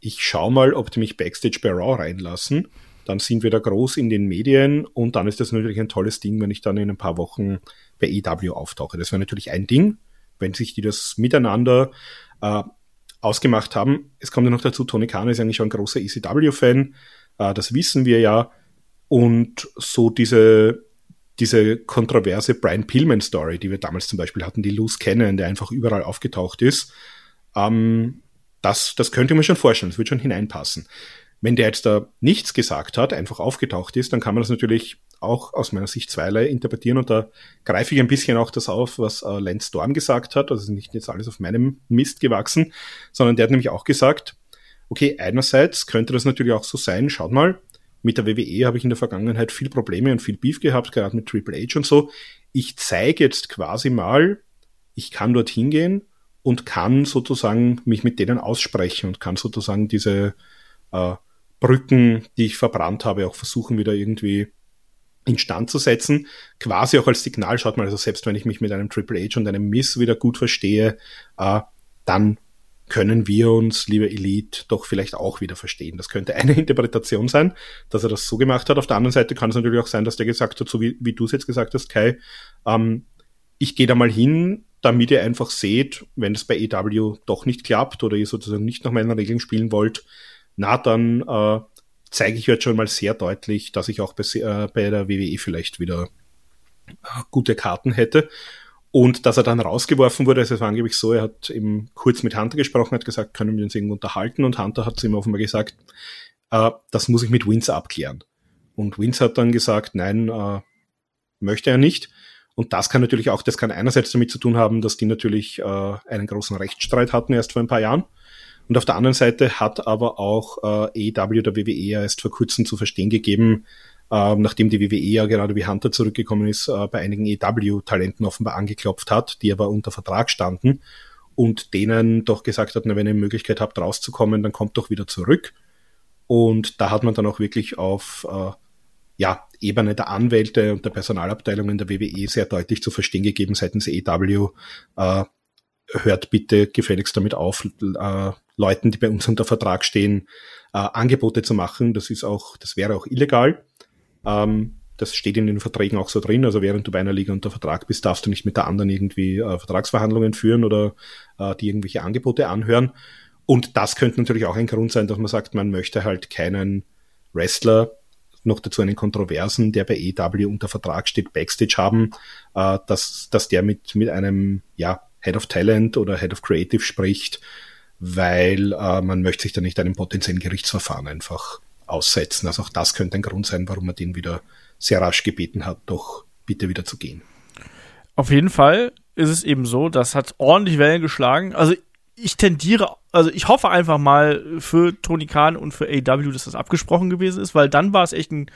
Ich schau mal, ob die mich Backstage bei Raw reinlassen. Dann sind wir da groß in den Medien und dann ist das natürlich ein tolles Ding, wenn ich dann in ein paar Wochen bei EW auftauche. Das wäre natürlich ein Ding, wenn sich die das miteinander äh, ausgemacht haben. Es kommt ja noch dazu, Tony Khan ist eigentlich schon ein großer ECW-Fan, äh, das wissen wir ja. Und so diese, diese kontroverse Brian Pillman-Story, die wir damals zum Beispiel hatten, die Loose Cannon, der einfach überall aufgetaucht ist, ähm, das, das könnte man schon vorstellen, das wird schon hineinpassen. Wenn der jetzt da nichts gesagt hat, einfach aufgetaucht ist, dann kann man das natürlich auch aus meiner Sicht zweierlei interpretieren und da greife ich ein bisschen auch das auf, was äh, Lance Storm gesagt hat, also nicht jetzt alles auf meinem Mist gewachsen, sondern der hat nämlich auch gesagt, okay, einerseits könnte das natürlich auch so sein, schaut mal, mit der WWE habe ich in der Vergangenheit viel Probleme und viel Beef gehabt, gerade mit Triple H und so. Ich zeige jetzt quasi mal, ich kann dorthin gehen und kann sozusagen mich mit denen aussprechen und kann sozusagen diese äh, Brücken, die ich verbrannt habe, auch versuchen wieder irgendwie instand zu setzen. Quasi auch als Signal, schaut mal, also selbst wenn ich mich mit einem Triple H und einem Miss wieder gut verstehe, äh, dann können wir uns, liebe Elite, doch vielleicht auch wieder verstehen. Das könnte eine *laughs* Interpretation sein, dass er das so gemacht hat. Auf der anderen Seite kann es natürlich auch sein, dass der gesagt hat, so wie, wie du es jetzt gesagt hast, Kai, ähm, ich gehe da mal hin, damit ihr einfach seht, wenn es bei EW doch nicht klappt oder ihr sozusagen nicht nach meinen Regeln spielen wollt, na, dann äh, zeige ich jetzt schon mal sehr deutlich, dass ich auch bei, äh, bei der WWE vielleicht wieder äh, gute Karten hätte. Und dass er dann rausgeworfen wurde, also es war angeblich so, er hat eben kurz mit Hunter gesprochen, hat gesagt, können wir uns irgendwo unterhalten und Hunter hat zu ihm offenbar gesagt, äh, das muss ich mit Vince abklären. Und Vince hat dann gesagt, nein, äh, möchte er nicht. Und das kann natürlich auch, das kann einerseits damit zu tun haben, dass die natürlich äh, einen großen Rechtsstreit hatten erst vor ein paar Jahren. Und auf der anderen Seite hat aber auch äh, EW der WWE erst vor kurzem zu verstehen gegeben, äh, nachdem die WWE ja gerade wie Hunter zurückgekommen ist, äh, bei einigen EW-Talenten offenbar angeklopft hat, die aber unter Vertrag standen und denen doch gesagt hat, na, wenn ihr eine Möglichkeit habt, rauszukommen, dann kommt doch wieder zurück. Und da hat man dann auch wirklich auf äh, ja, Ebene der Anwälte und der Personalabteilungen der WWE sehr deutlich zu verstehen gegeben seitens EW, äh, hört bitte gefälligst damit auf, äh, Leuten, die bei uns unter Vertrag stehen, äh, Angebote zu machen. Das ist auch, das wäre auch illegal. Ähm, das steht in den Verträgen auch so drin. Also während du bei einer Liga unter Vertrag bist, darfst du nicht mit der anderen irgendwie äh, Vertragsverhandlungen führen oder äh, die irgendwelche Angebote anhören. Und das könnte natürlich auch ein Grund sein, dass man sagt, man möchte halt keinen Wrestler, noch dazu einen Kontroversen, der bei EW unter Vertrag steht, Backstage haben, äh, dass, dass der mit, mit einem ja, Head of Talent oder Head of Creative spricht, weil äh, man möchte sich da nicht einem potenziellen Gerichtsverfahren einfach aussetzen. Also auch das könnte ein Grund sein, warum man den wieder sehr rasch gebeten hat, doch bitte wieder zu gehen. Auf jeden Fall ist es eben so, das hat ordentlich Wellen geschlagen. Also ich tendiere, also ich hoffe einfach mal für Tony Khan und für AW, dass das abgesprochen gewesen ist, weil dann war es echt ein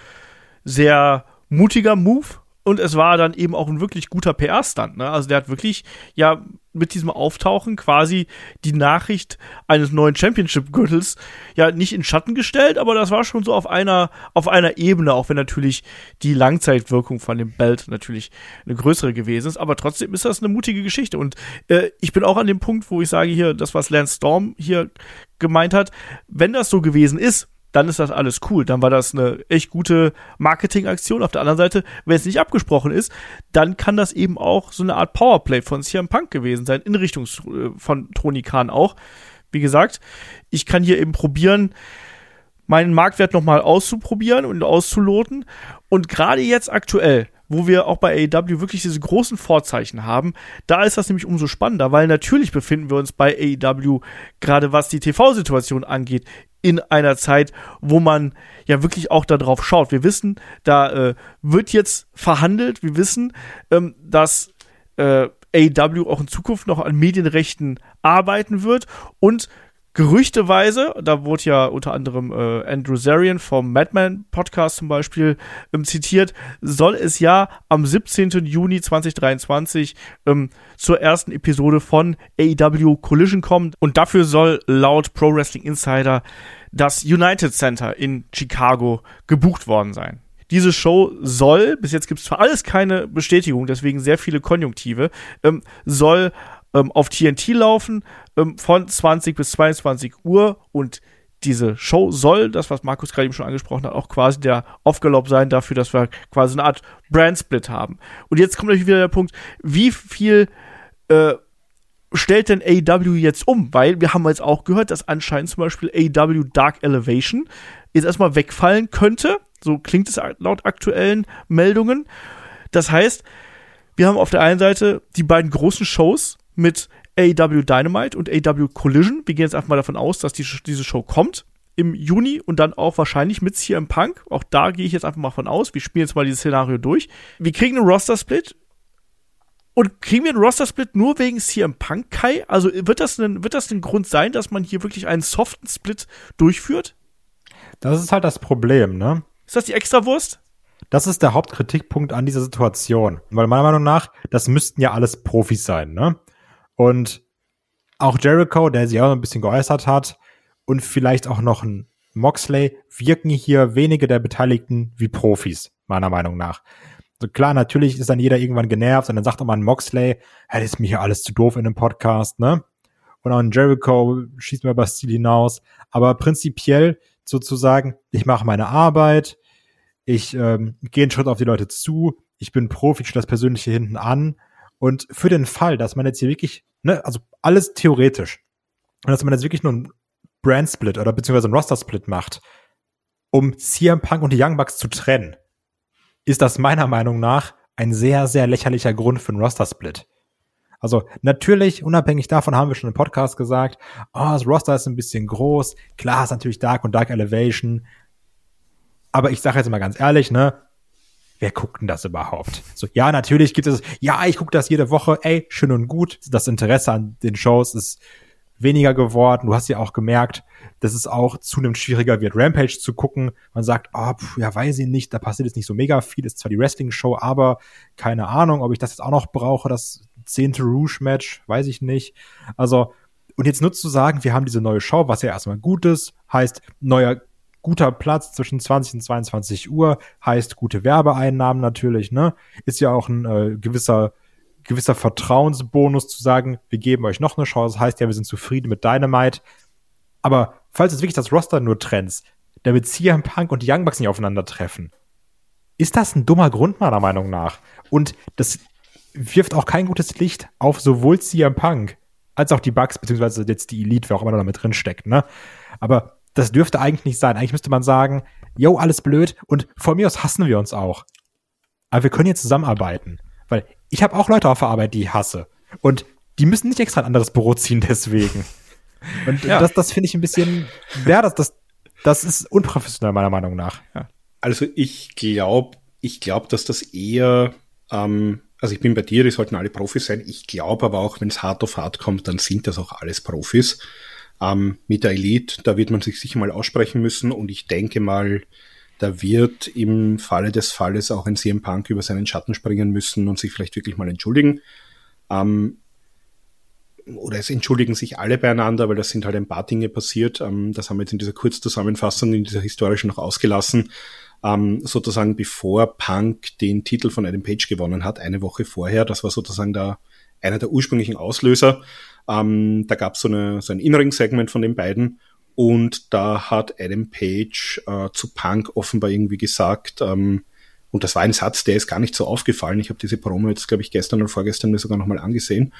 sehr mutiger Move und es war dann eben auch ein wirklich guter PR-Stand. Ne? Also der hat wirklich ja mit diesem Auftauchen quasi die Nachricht eines neuen Championship-Gürtels ja nicht in Schatten gestellt, aber das war schon so auf einer, auf einer Ebene, auch wenn natürlich die Langzeitwirkung von dem Belt natürlich eine größere gewesen ist. Aber trotzdem ist das eine mutige Geschichte. Und äh, ich bin auch an dem Punkt, wo ich sage hier, das, was Lance Storm hier gemeint hat, wenn das so gewesen ist, dann ist das alles cool. Dann war das eine echt gute Marketingaktion. Auf der anderen Seite, wenn es nicht abgesprochen ist, dann kann das eben auch so eine Art Powerplay von CM Punk gewesen sein, in Richtung äh, von Tony Khan auch. Wie gesagt, ich kann hier eben probieren, meinen Marktwert nochmal auszuprobieren und auszuloten. Und gerade jetzt aktuell, wo wir auch bei AEW wirklich diese großen Vorzeichen haben, da ist das nämlich umso spannender, weil natürlich befinden wir uns bei AEW, gerade was die TV-Situation angeht, in einer Zeit, wo man ja wirklich auch darauf schaut. Wir wissen, da äh, wird jetzt verhandelt. Wir wissen, ähm, dass äh, AEW auch in Zukunft noch an Medienrechten arbeiten wird und Gerüchteweise, da wurde ja unter anderem äh, Andrew Zarian vom Madman Podcast zum Beispiel ähm, zitiert, soll es ja am 17. Juni 2023 ähm, zur ersten Episode von AEW Collision kommen. Und dafür soll laut Pro Wrestling Insider das United Center in Chicago gebucht worden sein. Diese Show soll, bis jetzt gibt es zwar alles keine Bestätigung, deswegen sehr viele Konjunktive, ähm, soll ähm, auf TNT laufen ähm, von 20 bis 22 Uhr und diese Show soll, das was Markus gerade eben schon angesprochen hat, auch quasi der Aufgalopp sein dafür, dass wir quasi eine Art Brand-Split haben. Und jetzt kommt natürlich wieder der Punkt, wie viel äh, stellt denn AEW jetzt um? Weil wir haben jetzt auch gehört, dass anscheinend zum Beispiel AEW Dark Elevation jetzt erstmal wegfallen könnte. So klingt es laut aktuellen Meldungen. Das heißt, wir haben auf der einen Seite die beiden großen Shows mit AW Dynamite und AW Collision. Wir gehen jetzt einfach mal davon aus, dass die, diese Show kommt im Juni und dann auch wahrscheinlich mit CM Punk. Auch da gehe ich jetzt einfach mal von aus. Wir spielen jetzt mal dieses Szenario durch. Wir kriegen einen Roster-Split. Und kriegen wir einen Roster-Split nur wegen CM Punk, Kai? Also wird das, ein, wird das ein Grund sein, dass man hier wirklich einen soften Split durchführt? Das ist halt das Problem, ne? Ist das die Extrawurst? Das ist der Hauptkritikpunkt an dieser Situation. Weil meiner Meinung nach, das müssten ja alles Profis sein, ne? Und auch Jericho, der sich auch ein bisschen geäußert hat, und vielleicht auch noch ein Moxley, wirken hier wenige der Beteiligten wie Profis, meiner Meinung nach. So klar, natürlich ist dann jeder irgendwann genervt und dann sagt auch mal ein Moxley, hey, das ist mir hier alles zu doof in dem Podcast, ne? Und auch ein Jericho schießt mir über Stil hinaus. Aber prinzipiell sozusagen, ich mache meine Arbeit, ich ähm, gehe einen Schritt auf die Leute zu, ich bin Profi, ich das Persönliche hinten an. Und für den Fall, dass man jetzt hier wirklich ne, also alles theoretisch. Und dass man jetzt wirklich nur einen Brand-Split oder beziehungsweise einen Roster-Split macht, um CM Punk und die Young Bucks zu trennen, ist das meiner Meinung nach ein sehr, sehr lächerlicher Grund für einen Roster-Split. Also natürlich, unabhängig davon haben wir schon im Podcast gesagt, oh, das Roster ist ein bisschen groß. Klar ist natürlich Dark und Dark Elevation. Aber ich sage jetzt mal ganz ehrlich, ne, wer guckt denn das überhaupt? So, ja, natürlich gibt es, ja, ich gucke das jede Woche, ey, schön und gut. Das Interesse an den Shows ist weniger geworden. Du hast ja auch gemerkt, dass es auch zunehmend schwieriger wird, Rampage zu gucken. Man sagt, oh, pf, ja, weiß ich nicht, da passiert jetzt nicht so mega viel. Ist zwar die Wrestling-Show, aber keine Ahnung, ob ich das jetzt auch noch brauche, das zehnte Rouge-Match, weiß ich nicht. Also, und jetzt nur zu sagen, wir haben diese neue Show, was ja erstmal gut ist, heißt neuer guter Platz zwischen 20 und 22 Uhr heißt gute Werbeeinnahmen natürlich, ne? Ist ja auch ein äh, gewisser gewisser Vertrauensbonus zu sagen, wir geben euch noch eine Chance, heißt ja, wir sind zufrieden mit Dynamite. Aber falls es wirklich das Roster nur trends, damit CM Punk und die Young Bucks nicht aufeinandertreffen, ist das ein dummer Grund meiner Meinung nach. Und das wirft auch kein gutes Licht auf sowohl CM Punk als auch die Bucks, beziehungsweise jetzt die Elite, wer auch immer da mit drin steckt, ne? Aber das dürfte eigentlich nicht sein. Eigentlich müsste man sagen, yo, alles blöd und von mir aus hassen wir uns auch. Aber wir können jetzt zusammenarbeiten. Weil ich habe auch Leute auf der Arbeit, die ich hasse. Und die müssen nicht extra ein anderes Büro *laughs* ziehen deswegen. Und ja. das, das finde ich ein bisschen, ja, das, das, das ist unprofessionell meiner Meinung nach. Ja. Also ich glaube, ich glaube, dass das eher, ähm, also ich bin bei dir, die sollten alle Profis sein. Ich glaube aber auch, wenn es hart auf hart kommt, dann sind das auch alles Profis. Ähm, mit der Elite, da wird man sich sicher mal aussprechen müssen und ich denke mal, da wird im Falle des Falles auch ein CM Punk über seinen Schatten springen müssen und sich vielleicht wirklich mal entschuldigen. Ähm, oder es entschuldigen sich alle beieinander, weil das sind halt ein paar Dinge passiert. Ähm, das haben wir jetzt in dieser Kurzzusammenfassung, in dieser historischen noch ausgelassen. Ähm, sozusagen bevor Punk den Titel von Adam Page gewonnen hat, eine Woche vorher. Das war sozusagen da einer der ursprünglichen Auslöser. Ähm, da gab so es so ein In-Ring-Segment von den beiden und da hat Adam Page äh, zu Punk offenbar irgendwie gesagt, ähm, und das war ein Satz, der ist gar nicht so aufgefallen. Ich habe diese Promo jetzt, glaube ich, gestern oder vorgestern mir sogar nochmal angesehen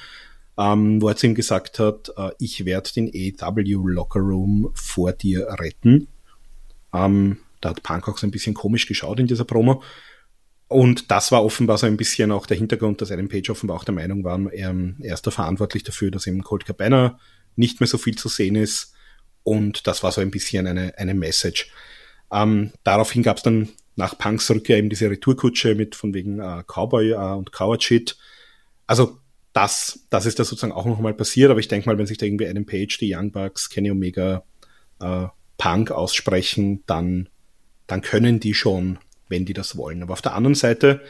ähm, wo er zu ihm gesagt hat, äh, ich werde den AW Locker Room vor dir retten. Ähm, da hat Punk auch so ein bisschen komisch geschaut in dieser Promo. Und das war offenbar so ein bisschen auch der Hintergrund, dass Adam Page offenbar auch der Meinung war, er, er ist da verantwortlich dafür, dass im Colt Cabana nicht mehr so viel zu sehen ist. Und das war so ein bisschen eine, eine Message. Ähm, daraufhin gab es dann nach Punks Rückkehr eben diese Retourkutsche mit von wegen äh, Cowboy äh, und Coward Shit. Also das, das ist da sozusagen auch nochmal passiert, aber ich denke mal, wenn sich da irgendwie Adam Page, die Young Bucks, Kenny Omega, äh, Punk aussprechen, dann, dann können die schon, wenn die das wollen. Aber auf der anderen Seite,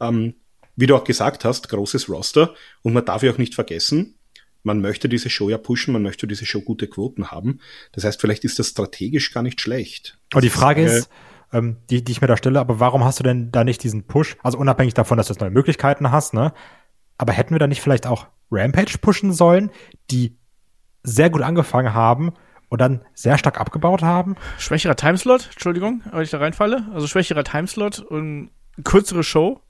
ähm, wie du auch gesagt hast, großes Roster und man darf ja auch nicht vergessen, man möchte diese Show ja pushen, man möchte diese Show gute Quoten haben. Das heißt, vielleicht ist das strategisch gar nicht schlecht. Aber die Frage ist, ist ähm, die, die ich mir da stelle, aber warum hast du denn da nicht diesen Push? Also unabhängig davon, dass du jetzt neue Möglichkeiten hast, ne? Aber hätten wir da nicht vielleicht auch Rampage pushen sollen, die sehr gut angefangen haben und dann sehr stark abgebaut haben? Schwächerer Timeslot, Entschuldigung, wenn ich da reinfalle. Also schwächerer Timeslot und kürzere Show.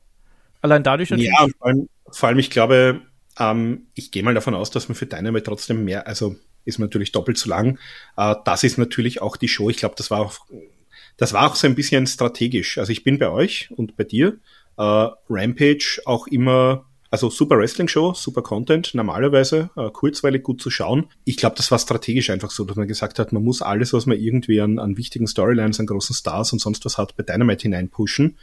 Allein dadurch natürlich. Ja, vor allem, vor allem ich glaube, ähm, ich gehe mal davon aus, dass man für Dynamite trotzdem mehr, also ist natürlich doppelt so lang. Äh, das ist natürlich auch die Show. Ich glaube, das war auch, das war auch so ein bisschen strategisch. Also ich bin bei euch und bei dir. Äh, Rampage auch immer also super Wrestling-Show, super Content, normalerweise äh, kurzweilig gut zu schauen. Ich glaube, das war strategisch einfach so, dass man gesagt hat, man muss alles, was man irgendwie an, an wichtigen Storylines, an großen Stars und sonst was hat, bei Dynamite hineinpushen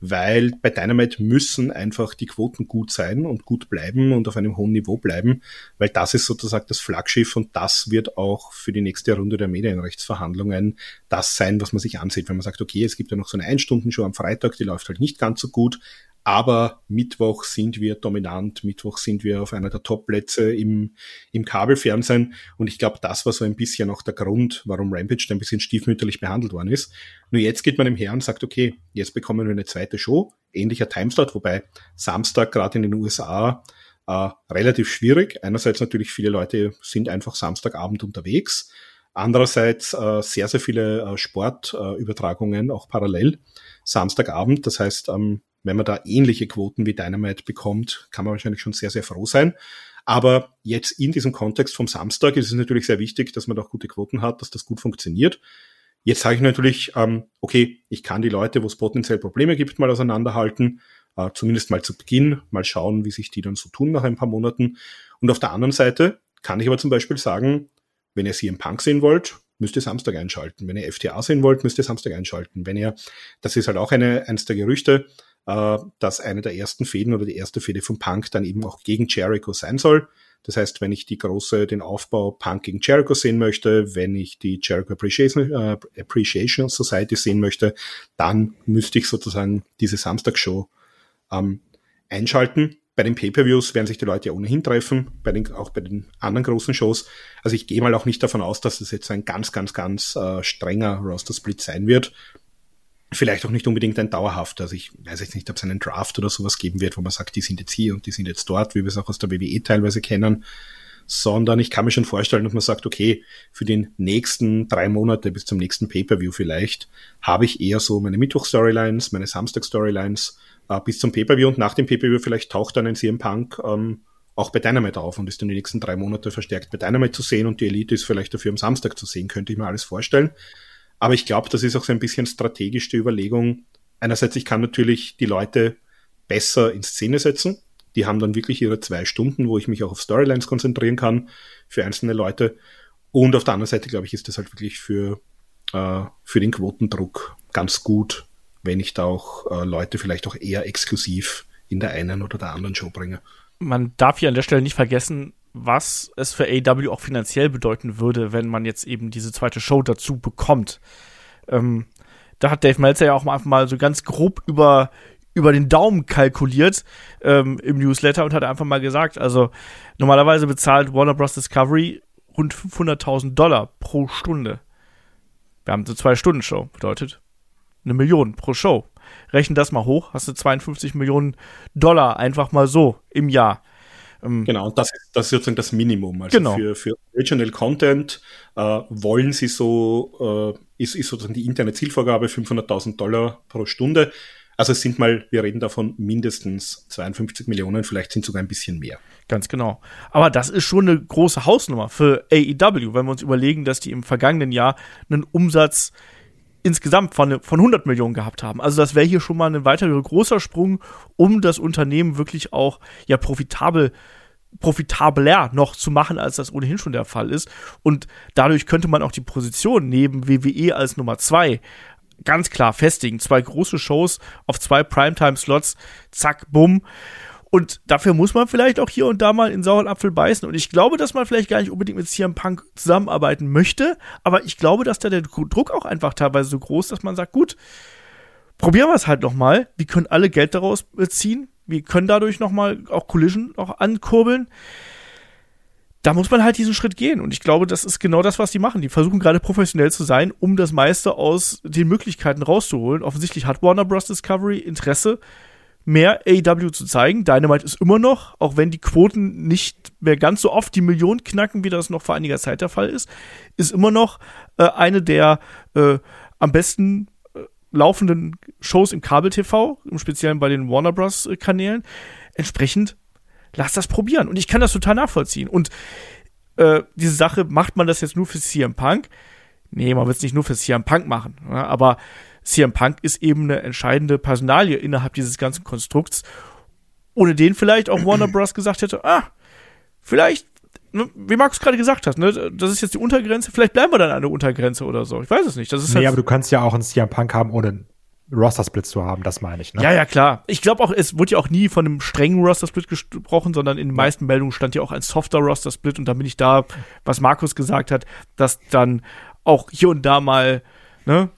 weil bei Dynamite müssen einfach die Quoten gut sein und gut bleiben und auf einem hohen Niveau bleiben, weil das ist sozusagen das Flaggschiff und das wird auch für die nächste Runde der Medienrechtsverhandlungen das sein, was man sich ansieht, wenn man sagt, okay, es gibt ja noch so eine Einstundenshow am Freitag, die läuft halt nicht ganz so gut, aber Mittwoch sind wir dominant, Mittwoch sind wir auf einer der Top-Plätze im, im Kabelfernsehen. Und ich glaube, das war so ein bisschen auch der Grund, warum Rampage ein bisschen stiefmütterlich behandelt worden ist. Nur jetzt geht man im Her und sagt, okay, jetzt bekommen wir eine zweite Show, ähnlicher Timeslot, wobei Samstag gerade in den USA äh, relativ schwierig. Einerseits natürlich viele Leute sind einfach Samstagabend unterwegs. Andererseits äh, sehr, sehr viele äh, Sportübertragungen auch parallel. Samstagabend, das heißt, ähm, wenn man da ähnliche Quoten wie Dynamite bekommt, kann man wahrscheinlich schon sehr, sehr froh sein. Aber jetzt in diesem Kontext vom Samstag ist es natürlich sehr wichtig, dass man da auch gute Quoten hat, dass das gut funktioniert. Jetzt sage ich natürlich, ähm, okay, ich kann die Leute, wo es potenziell Probleme gibt, mal auseinanderhalten, äh, zumindest mal zu Beginn, mal schauen, wie sich die dann so tun nach ein paar Monaten. Und auf der anderen Seite kann ich aber zum Beispiel sagen, wenn ihr CM Punk sehen wollt, müsst ihr Samstag einschalten. Wenn ihr FTA sehen wollt, müsst ihr Samstag einschalten. Wenn ihr, das ist halt auch eine, eines der Gerüchte, äh, dass eine der ersten Fäden oder die erste Fäde von Punk dann eben auch gegen Jericho sein soll. Das heißt, wenn ich die große, den Aufbau Punk gegen Jericho sehen möchte, wenn ich die Jericho Appreciation, äh, Appreciation Society sehen möchte, dann müsste ich sozusagen diese Samstagshow ähm, einschalten. Bei den Pay-per-Views werden sich die Leute ja ohnehin treffen, bei den, auch bei den anderen großen Shows. Also ich gehe mal auch nicht davon aus, dass das jetzt ein ganz, ganz, ganz äh, strenger Roster-Split sein wird vielleicht auch nicht unbedingt ein dauerhafter. Also ich weiß jetzt nicht, ob es einen Draft oder sowas geben wird, wo man sagt, die sind jetzt hier und die sind jetzt dort, wie wir es auch aus der WWE teilweise kennen, sondern ich kann mir schon vorstellen, dass man sagt, okay, für den nächsten drei Monate bis zum nächsten Pay-per-View vielleicht habe ich eher so meine Mittwoch-Storylines, meine Samstag-Storylines äh, bis zum Pay-per-View und nach dem Pay-per-View vielleicht taucht dann ein CM Punk ähm, auch bei Dynamite auf und ist dann die nächsten drei Monate verstärkt bei Dynamite zu sehen und die Elite ist vielleicht dafür am Samstag zu sehen, könnte ich mir alles vorstellen. Aber ich glaube, das ist auch so ein bisschen strategisch die Überlegung. Einerseits, ich kann natürlich die Leute besser in Szene setzen. Die haben dann wirklich ihre zwei Stunden, wo ich mich auch auf Storylines konzentrieren kann für einzelne Leute. Und auf der anderen Seite, glaube ich, ist das halt wirklich für, äh, für den Quotendruck ganz gut, wenn ich da auch äh, Leute vielleicht auch eher exklusiv in der einen oder der anderen Show bringe. Man darf hier an der Stelle nicht vergessen, was es für AW auch finanziell bedeuten würde, wenn man jetzt eben diese zweite Show dazu bekommt. Ähm, da hat Dave Meltzer ja auch mal, mal so ganz grob über, über den Daumen kalkuliert ähm, im Newsletter und hat einfach mal gesagt, also normalerweise bezahlt Warner Bros. Discovery rund 500.000 Dollar pro Stunde. Wir haben eine Zwei-Stunden-Show, bedeutet eine Million pro Show. Rechnen das mal hoch, hast du 52 Millionen Dollar einfach mal so im Jahr. Ähm, genau, und das ist, das ist sozusagen das Minimum. Also genau. für, für Original Content äh, wollen sie so, äh, ist, ist sozusagen die interne Zielvorgabe 500.000 Dollar pro Stunde. Also es sind mal, wir reden davon mindestens 52 Millionen, vielleicht sind sogar ein bisschen mehr. Ganz genau. Aber das ist schon eine große Hausnummer für AEW, wenn wir uns überlegen, dass die im vergangenen Jahr einen Umsatz insgesamt von, von 100 Millionen gehabt haben. Also das wäre hier schon mal ein weiterer großer Sprung, um das Unternehmen wirklich auch ja profitabel profitabler noch zu machen, als das ohnehin schon der Fall ist. Und dadurch könnte man auch die Position neben WWE als Nummer zwei ganz klar festigen. Zwei große Shows auf zwei Primetime-Slots, zack, bumm. Und dafür muss man vielleicht auch hier und da mal in sauren Apfel beißen. Und ich glaube, dass man vielleicht gar nicht unbedingt mit CM Punk zusammenarbeiten möchte. Aber ich glaube, dass da der Druck auch einfach teilweise so groß, ist, dass man sagt, gut, probieren wir es halt noch mal. Wir können alle Geld daraus ziehen. Wir können dadurch noch mal auch Collision auch ankurbeln. Da muss man halt diesen Schritt gehen. Und ich glaube, das ist genau das, was die machen. Die versuchen gerade professionell zu sein, um das meiste aus den Möglichkeiten rauszuholen. Offensichtlich hat Warner Bros. Discovery Interesse, mehr AEW zu zeigen. Dynamite ist immer noch, auch wenn die Quoten nicht mehr ganz so oft die Millionen knacken, wie das noch vor einiger Zeit der Fall ist, ist immer noch äh, eine der äh, am besten äh, laufenden Shows im Kabel-TV, im Speziellen bei den Warner Bros. Äh, Kanälen. Entsprechend, lass das probieren. Und ich kann das total nachvollziehen. Und äh, diese Sache, macht man das jetzt nur für CM Punk? Nee, man wird es nicht nur für CM Punk machen. Ja, aber CM Punk ist eben eine entscheidende Personalie innerhalb dieses ganzen Konstrukts, ohne den vielleicht auch Warner Bros. gesagt hätte, ah, vielleicht, ne, wie Markus gerade gesagt hat, ne, das ist jetzt die Untergrenze, vielleicht bleiben wir dann an der Untergrenze oder so. Ich weiß es nicht. Das ist nee, halt aber du kannst ja auch einen CM Punk haben, ohne Roster-Split zu haben, das meine ich. Ne? Ja, ja, klar. Ich glaube auch, es wurde ja auch nie von einem strengen Roster-Split gesprochen, sondern in den meisten Meldungen stand ja auch ein softer Roster-Split und da bin ich da, was Markus gesagt hat, dass dann auch hier und da mal, ne,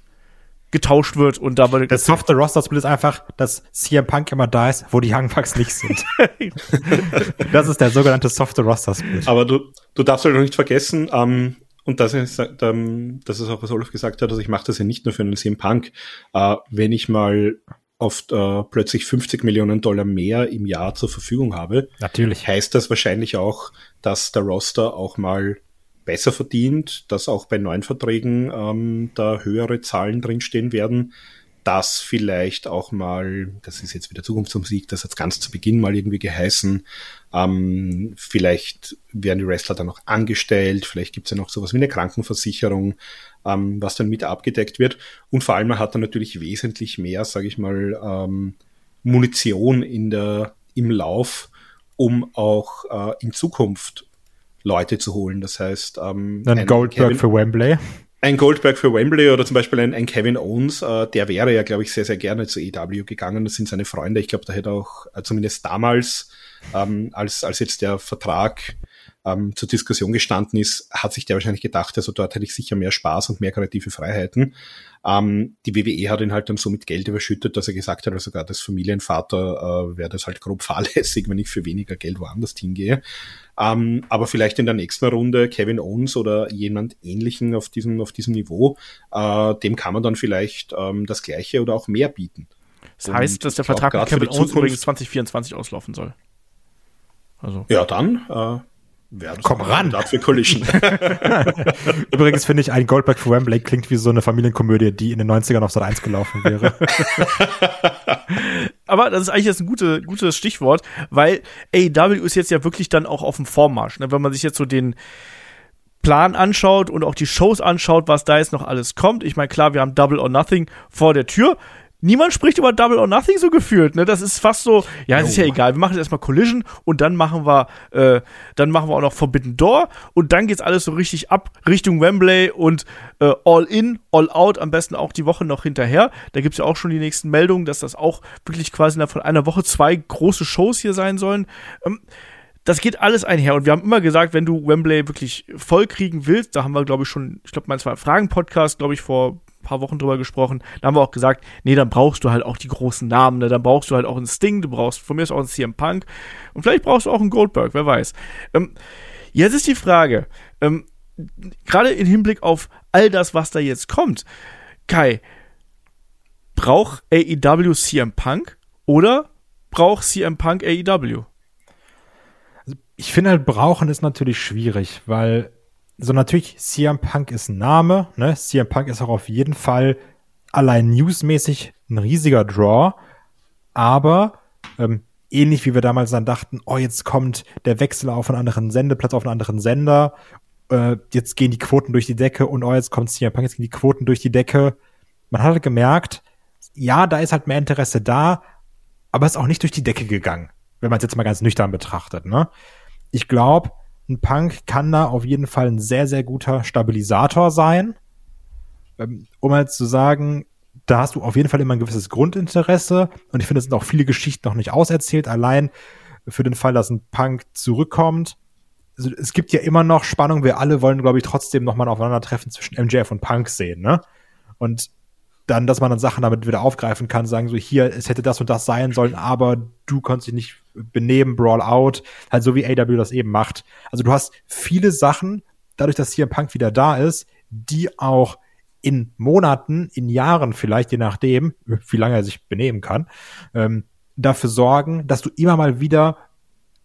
getauscht wird und dabei. Der softe Roster Split ist einfach, dass CM Punk immer da ist, wo die Young Bucks nicht sind. *laughs* das ist der sogenannte softe Roster Split. Aber du, du darfst halt noch nicht vergessen, ähm, und das ist, ähm, das ist auch, was Olaf gesagt hat, also ich mache das ja nicht nur für einen CM Punk. Äh, wenn ich mal oft äh, plötzlich 50 Millionen Dollar mehr im Jahr zur Verfügung habe, natürlich heißt das wahrscheinlich auch, dass der Roster auch mal besser verdient, dass auch bei neuen Verträgen ähm, da höhere Zahlen drinstehen werden, dass vielleicht auch mal, das ist jetzt wieder Zukunftsmusik, das hat ganz zu Beginn mal irgendwie geheißen, ähm, vielleicht werden die Wrestler dann noch angestellt, vielleicht gibt's ja noch sowas wie eine Krankenversicherung, ähm, was dann mit abgedeckt wird. Und vor allem man hat dann natürlich wesentlich mehr, sage ich mal, ähm, Munition in der, im Lauf, um auch äh, in Zukunft Leute zu holen. Das heißt, ähm, ein Goldberg Kevin, für Wembley. Ein Goldberg für Wembley oder zum Beispiel ein, ein Kevin Owens, äh, der wäre ja, glaube ich, sehr, sehr gerne zu EW gegangen. Das sind seine Freunde. Ich glaube, da hätte auch äh, zumindest damals, ähm, als, als jetzt der Vertrag ähm, zur Diskussion gestanden ist, hat sich der wahrscheinlich gedacht, also dort hätte ich sicher mehr Spaß und mehr kreative Freiheiten. Ähm, die WWE hat ihn halt dann so mit Geld überschüttet, dass er gesagt hat, also sogar als Familienvater äh, wäre das halt grob *laughs* fahrlässig, wenn ich für weniger Geld woanders hingehe. Ähm, aber vielleicht in der nächsten Runde Kevin Owens oder jemand ähnlichen auf diesem, auf diesem Niveau, äh, dem kann man dann vielleicht ähm, das Gleiche oder auch mehr bieten. Das heißt, dass der Vertrag mit Kevin Owens übrigens 2024 auslaufen soll. Also. Ja, dann äh, Wer Komm ran! Dafür Collision. *laughs* Übrigens finde ich, ein Goldberg für Wembley klingt wie so eine Familienkomödie, die in den 90ern auf Sat 1 gelaufen wäre. *laughs* Aber das ist eigentlich jetzt ein gute, gutes Stichwort, weil AEW ist jetzt ja wirklich dann auch auf dem Vormarsch. Ne? Wenn man sich jetzt so den Plan anschaut und auch die Shows anschaut, was da jetzt noch alles kommt. Ich meine, klar, wir haben Double or Nothing vor der Tür niemand spricht über Double or Nothing so gefühlt, ne? Das ist fast so, ja, es ist ja egal, wir machen jetzt erstmal Collision und dann machen wir, äh, dann machen wir auch noch Forbidden Door und dann geht's alles so richtig ab Richtung Wembley und äh, All In, All Out, am besten auch die Woche noch hinterher. Da gibt's ja auch schon die nächsten Meldungen, dass das auch wirklich quasi von einer Woche zwei große Shows hier sein sollen. Ähm, das geht alles einher. Und wir haben immer gesagt, wenn du Wembley wirklich voll kriegen willst, da haben wir, glaube ich, schon, ich glaube, mein zwei Fragen-Podcast, glaube ich, vor paar Wochen drüber gesprochen. Da haben wir auch gesagt, nee, dann brauchst du halt auch die großen Namen, ne? Dann brauchst du halt auch einen Sting, du brauchst von mir aus auch einen CM Punk und vielleicht brauchst du auch einen Goldberg, wer weiß. Ähm, jetzt ist die Frage, ähm, gerade im Hinblick auf all das, was da jetzt kommt, Kai, braucht AEW CM Punk oder braucht CM Punk AEW? ich finde halt, brauchen ist natürlich schwierig, weil so natürlich CM Punk ist ein Name, ne? CM Punk ist auch auf jeden Fall allein newsmäßig ein riesiger Draw, aber ähm, ähnlich wie wir damals dann dachten, oh, jetzt kommt der Wechsel auf einen anderen Sendeplatz, auf einen anderen Sender, äh, jetzt gehen die Quoten durch die Decke und oh, jetzt kommt CM Punk, jetzt gehen die Quoten durch die Decke. Man hat halt gemerkt, ja, da ist halt mehr Interesse da, aber ist auch nicht durch die Decke gegangen, wenn man es jetzt mal ganz nüchtern betrachtet, ne? ich glaube, ein Punk kann da auf jeden Fall ein sehr, sehr guter Stabilisator sein. Ähm, um halt zu sagen, da hast du auf jeden Fall immer ein gewisses Grundinteresse. Und ich finde, es sind auch viele Geschichten noch nicht auserzählt. Allein für den Fall, dass ein Punk zurückkommt. Also, es gibt ja immer noch Spannung. Wir alle wollen, glaube ich, trotzdem noch mal ein Aufeinandertreffen zwischen MJF und Punk sehen, ne? Und dann, dass man dann Sachen damit wieder aufgreifen kann, sagen so, hier, es hätte das und das sein sollen, aber du konntest dich nicht benehmen, Brawl out, halt so wie AW das eben macht. Also du hast viele Sachen, dadurch, dass hier Punk wieder da ist, die auch in Monaten, in Jahren vielleicht, je nachdem, *laughs* wie lange er sich benehmen kann, ähm, dafür sorgen, dass du immer mal wieder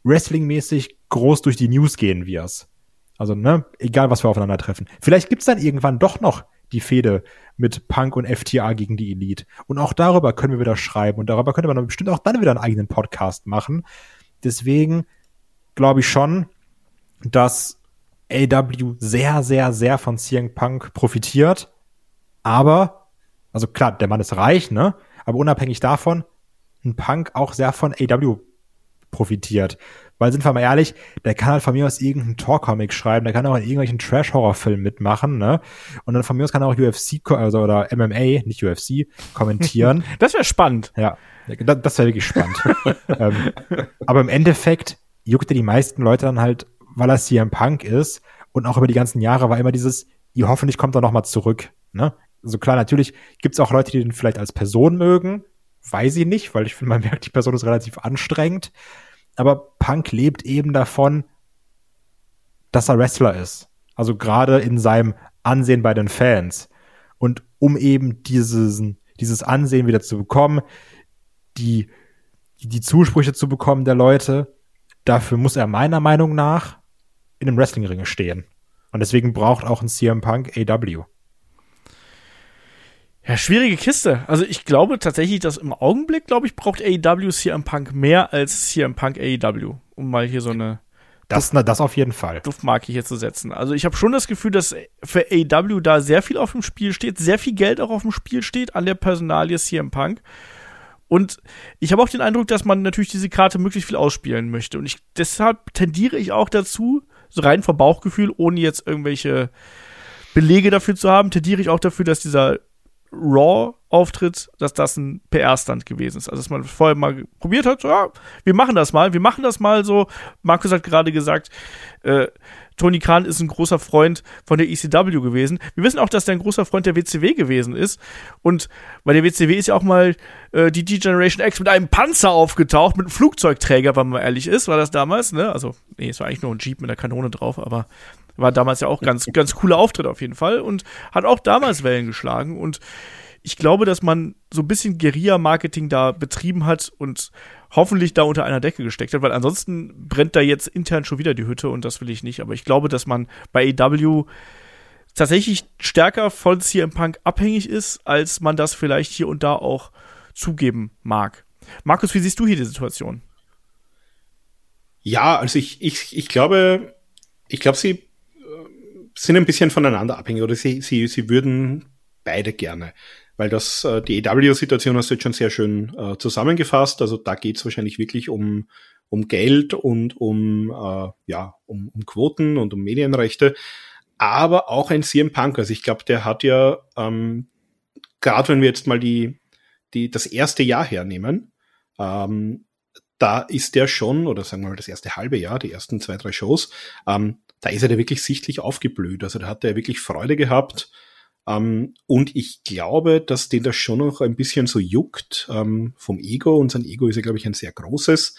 wrestlingmäßig groß durch die News gehen wirst. Also, ne, egal was wir aufeinandertreffen. Vielleicht gibt's dann irgendwann doch noch die Fehde mit Punk und FTA gegen die Elite. Und auch darüber können wir wieder schreiben und darüber könnte man bestimmt auch dann wieder einen eigenen Podcast machen. Deswegen glaube ich schon, dass AW sehr, sehr, sehr von CM Punk profitiert. Aber, also klar, der Mann ist reich, ne? Aber unabhängig davon, ein Punk auch sehr von AW profitiert. Weil sind wir mal ehrlich, der kann halt von mir aus irgendeinen Tor-Comic schreiben, der kann auch in irgendwelchen Trash-Horror-Filmen mitmachen, ne? Und dann von mir aus kann er auch UFC, also oder MMA, nicht UFC, kommentieren. *laughs* das wäre spannend. Ja, das, das wäre wirklich spannend. *laughs* ähm, aber im Endeffekt juckt er die meisten Leute dann halt, weil er CM Punk ist und auch über die ganzen Jahre war immer dieses, ihr hoffentlich kommt er noch mal zurück, ne? Also klar, natürlich gibt's auch Leute, die den vielleicht als Person mögen, weiß ich nicht, weil ich finde, man merkt, die Person ist relativ anstrengend aber Punk lebt eben davon, dass er Wrestler ist. Also gerade in seinem Ansehen bei den Fans. Und um eben dieses, dieses Ansehen wieder zu bekommen, die, die Zusprüche zu bekommen der Leute, dafür muss er meiner Meinung nach in einem Wrestlingring stehen. Und deswegen braucht auch ein CM Punk AW. Ja, schwierige Kiste. Also ich glaube tatsächlich, dass im Augenblick, glaube ich, braucht AEW CM Punk mehr als CM Punk AEW, um mal hier so eine das, na, das auf jeden Fall. Duftmarke hier zu setzen. Also ich habe schon das Gefühl, dass für AEW da sehr viel auf dem Spiel steht, sehr viel Geld auch auf dem Spiel steht an der Personalie CM Punk. Und ich habe auch den Eindruck, dass man natürlich diese Karte möglichst viel ausspielen möchte. Und ich, deshalb tendiere ich auch dazu, so rein vom Bauchgefühl, ohne jetzt irgendwelche Belege dafür zu haben, tendiere ich auch dafür, dass dieser Raw-Auftritt, dass das ein PR-Stand gewesen ist. Also, dass man vorher mal probiert hat, so, ja, wir machen das mal, wir machen das mal so. Markus hat gerade gesagt, äh, Tony Khan ist ein großer Freund von der ECW gewesen. Wir wissen auch, dass er ein großer Freund der WCW gewesen ist. Und bei der WCW ist ja auch mal äh, die D-Generation X mit einem Panzer aufgetaucht, mit einem Flugzeugträger, wenn man ehrlich ist, war das damals, ne? Also, nee, es war eigentlich nur ein Jeep mit einer Kanone drauf, aber war damals ja auch ganz, *laughs* ganz cooler Auftritt auf jeden Fall und hat auch damals Wellen geschlagen. Und ich glaube, dass man so ein bisschen Guerilla-Marketing da betrieben hat und hoffentlich da unter einer Decke gesteckt hat, weil ansonsten brennt da jetzt intern schon wieder die Hütte und das will ich nicht. Aber ich glaube, dass man bei AW tatsächlich stärker von CM Punk abhängig ist, als man das vielleicht hier und da auch zugeben mag. Markus, wie siehst du hier die Situation? Ja, also ich, ich, ich glaube, ich glaube, sie sind ein bisschen voneinander abhängig oder sie, sie, sie würden beide gerne. weil das äh, die EW-Situation hast du jetzt schon sehr schön äh, zusammengefasst. Also da geht es wahrscheinlich wirklich um, um Geld und um, äh, ja, um, um Quoten und um Medienrechte. Aber auch ein CM Punk. Also ich glaube, der hat ja, ähm, gerade wenn wir jetzt mal die, die, das erste Jahr hernehmen, ähm, da ist der schon, oder sagen wir mal das erste halbe Jahr, die ersten zwei, drei Shows, ähm, da ist er da wirklich sichtlich aufgeblüht. Also da hat er wirklich Freude gehabt. Ähm, und ich glaube, dass den das schon noch ein bisschen so juckt ähm, vom Ego. Und sein Ego ist ja, glaube ich, ein sehr großes.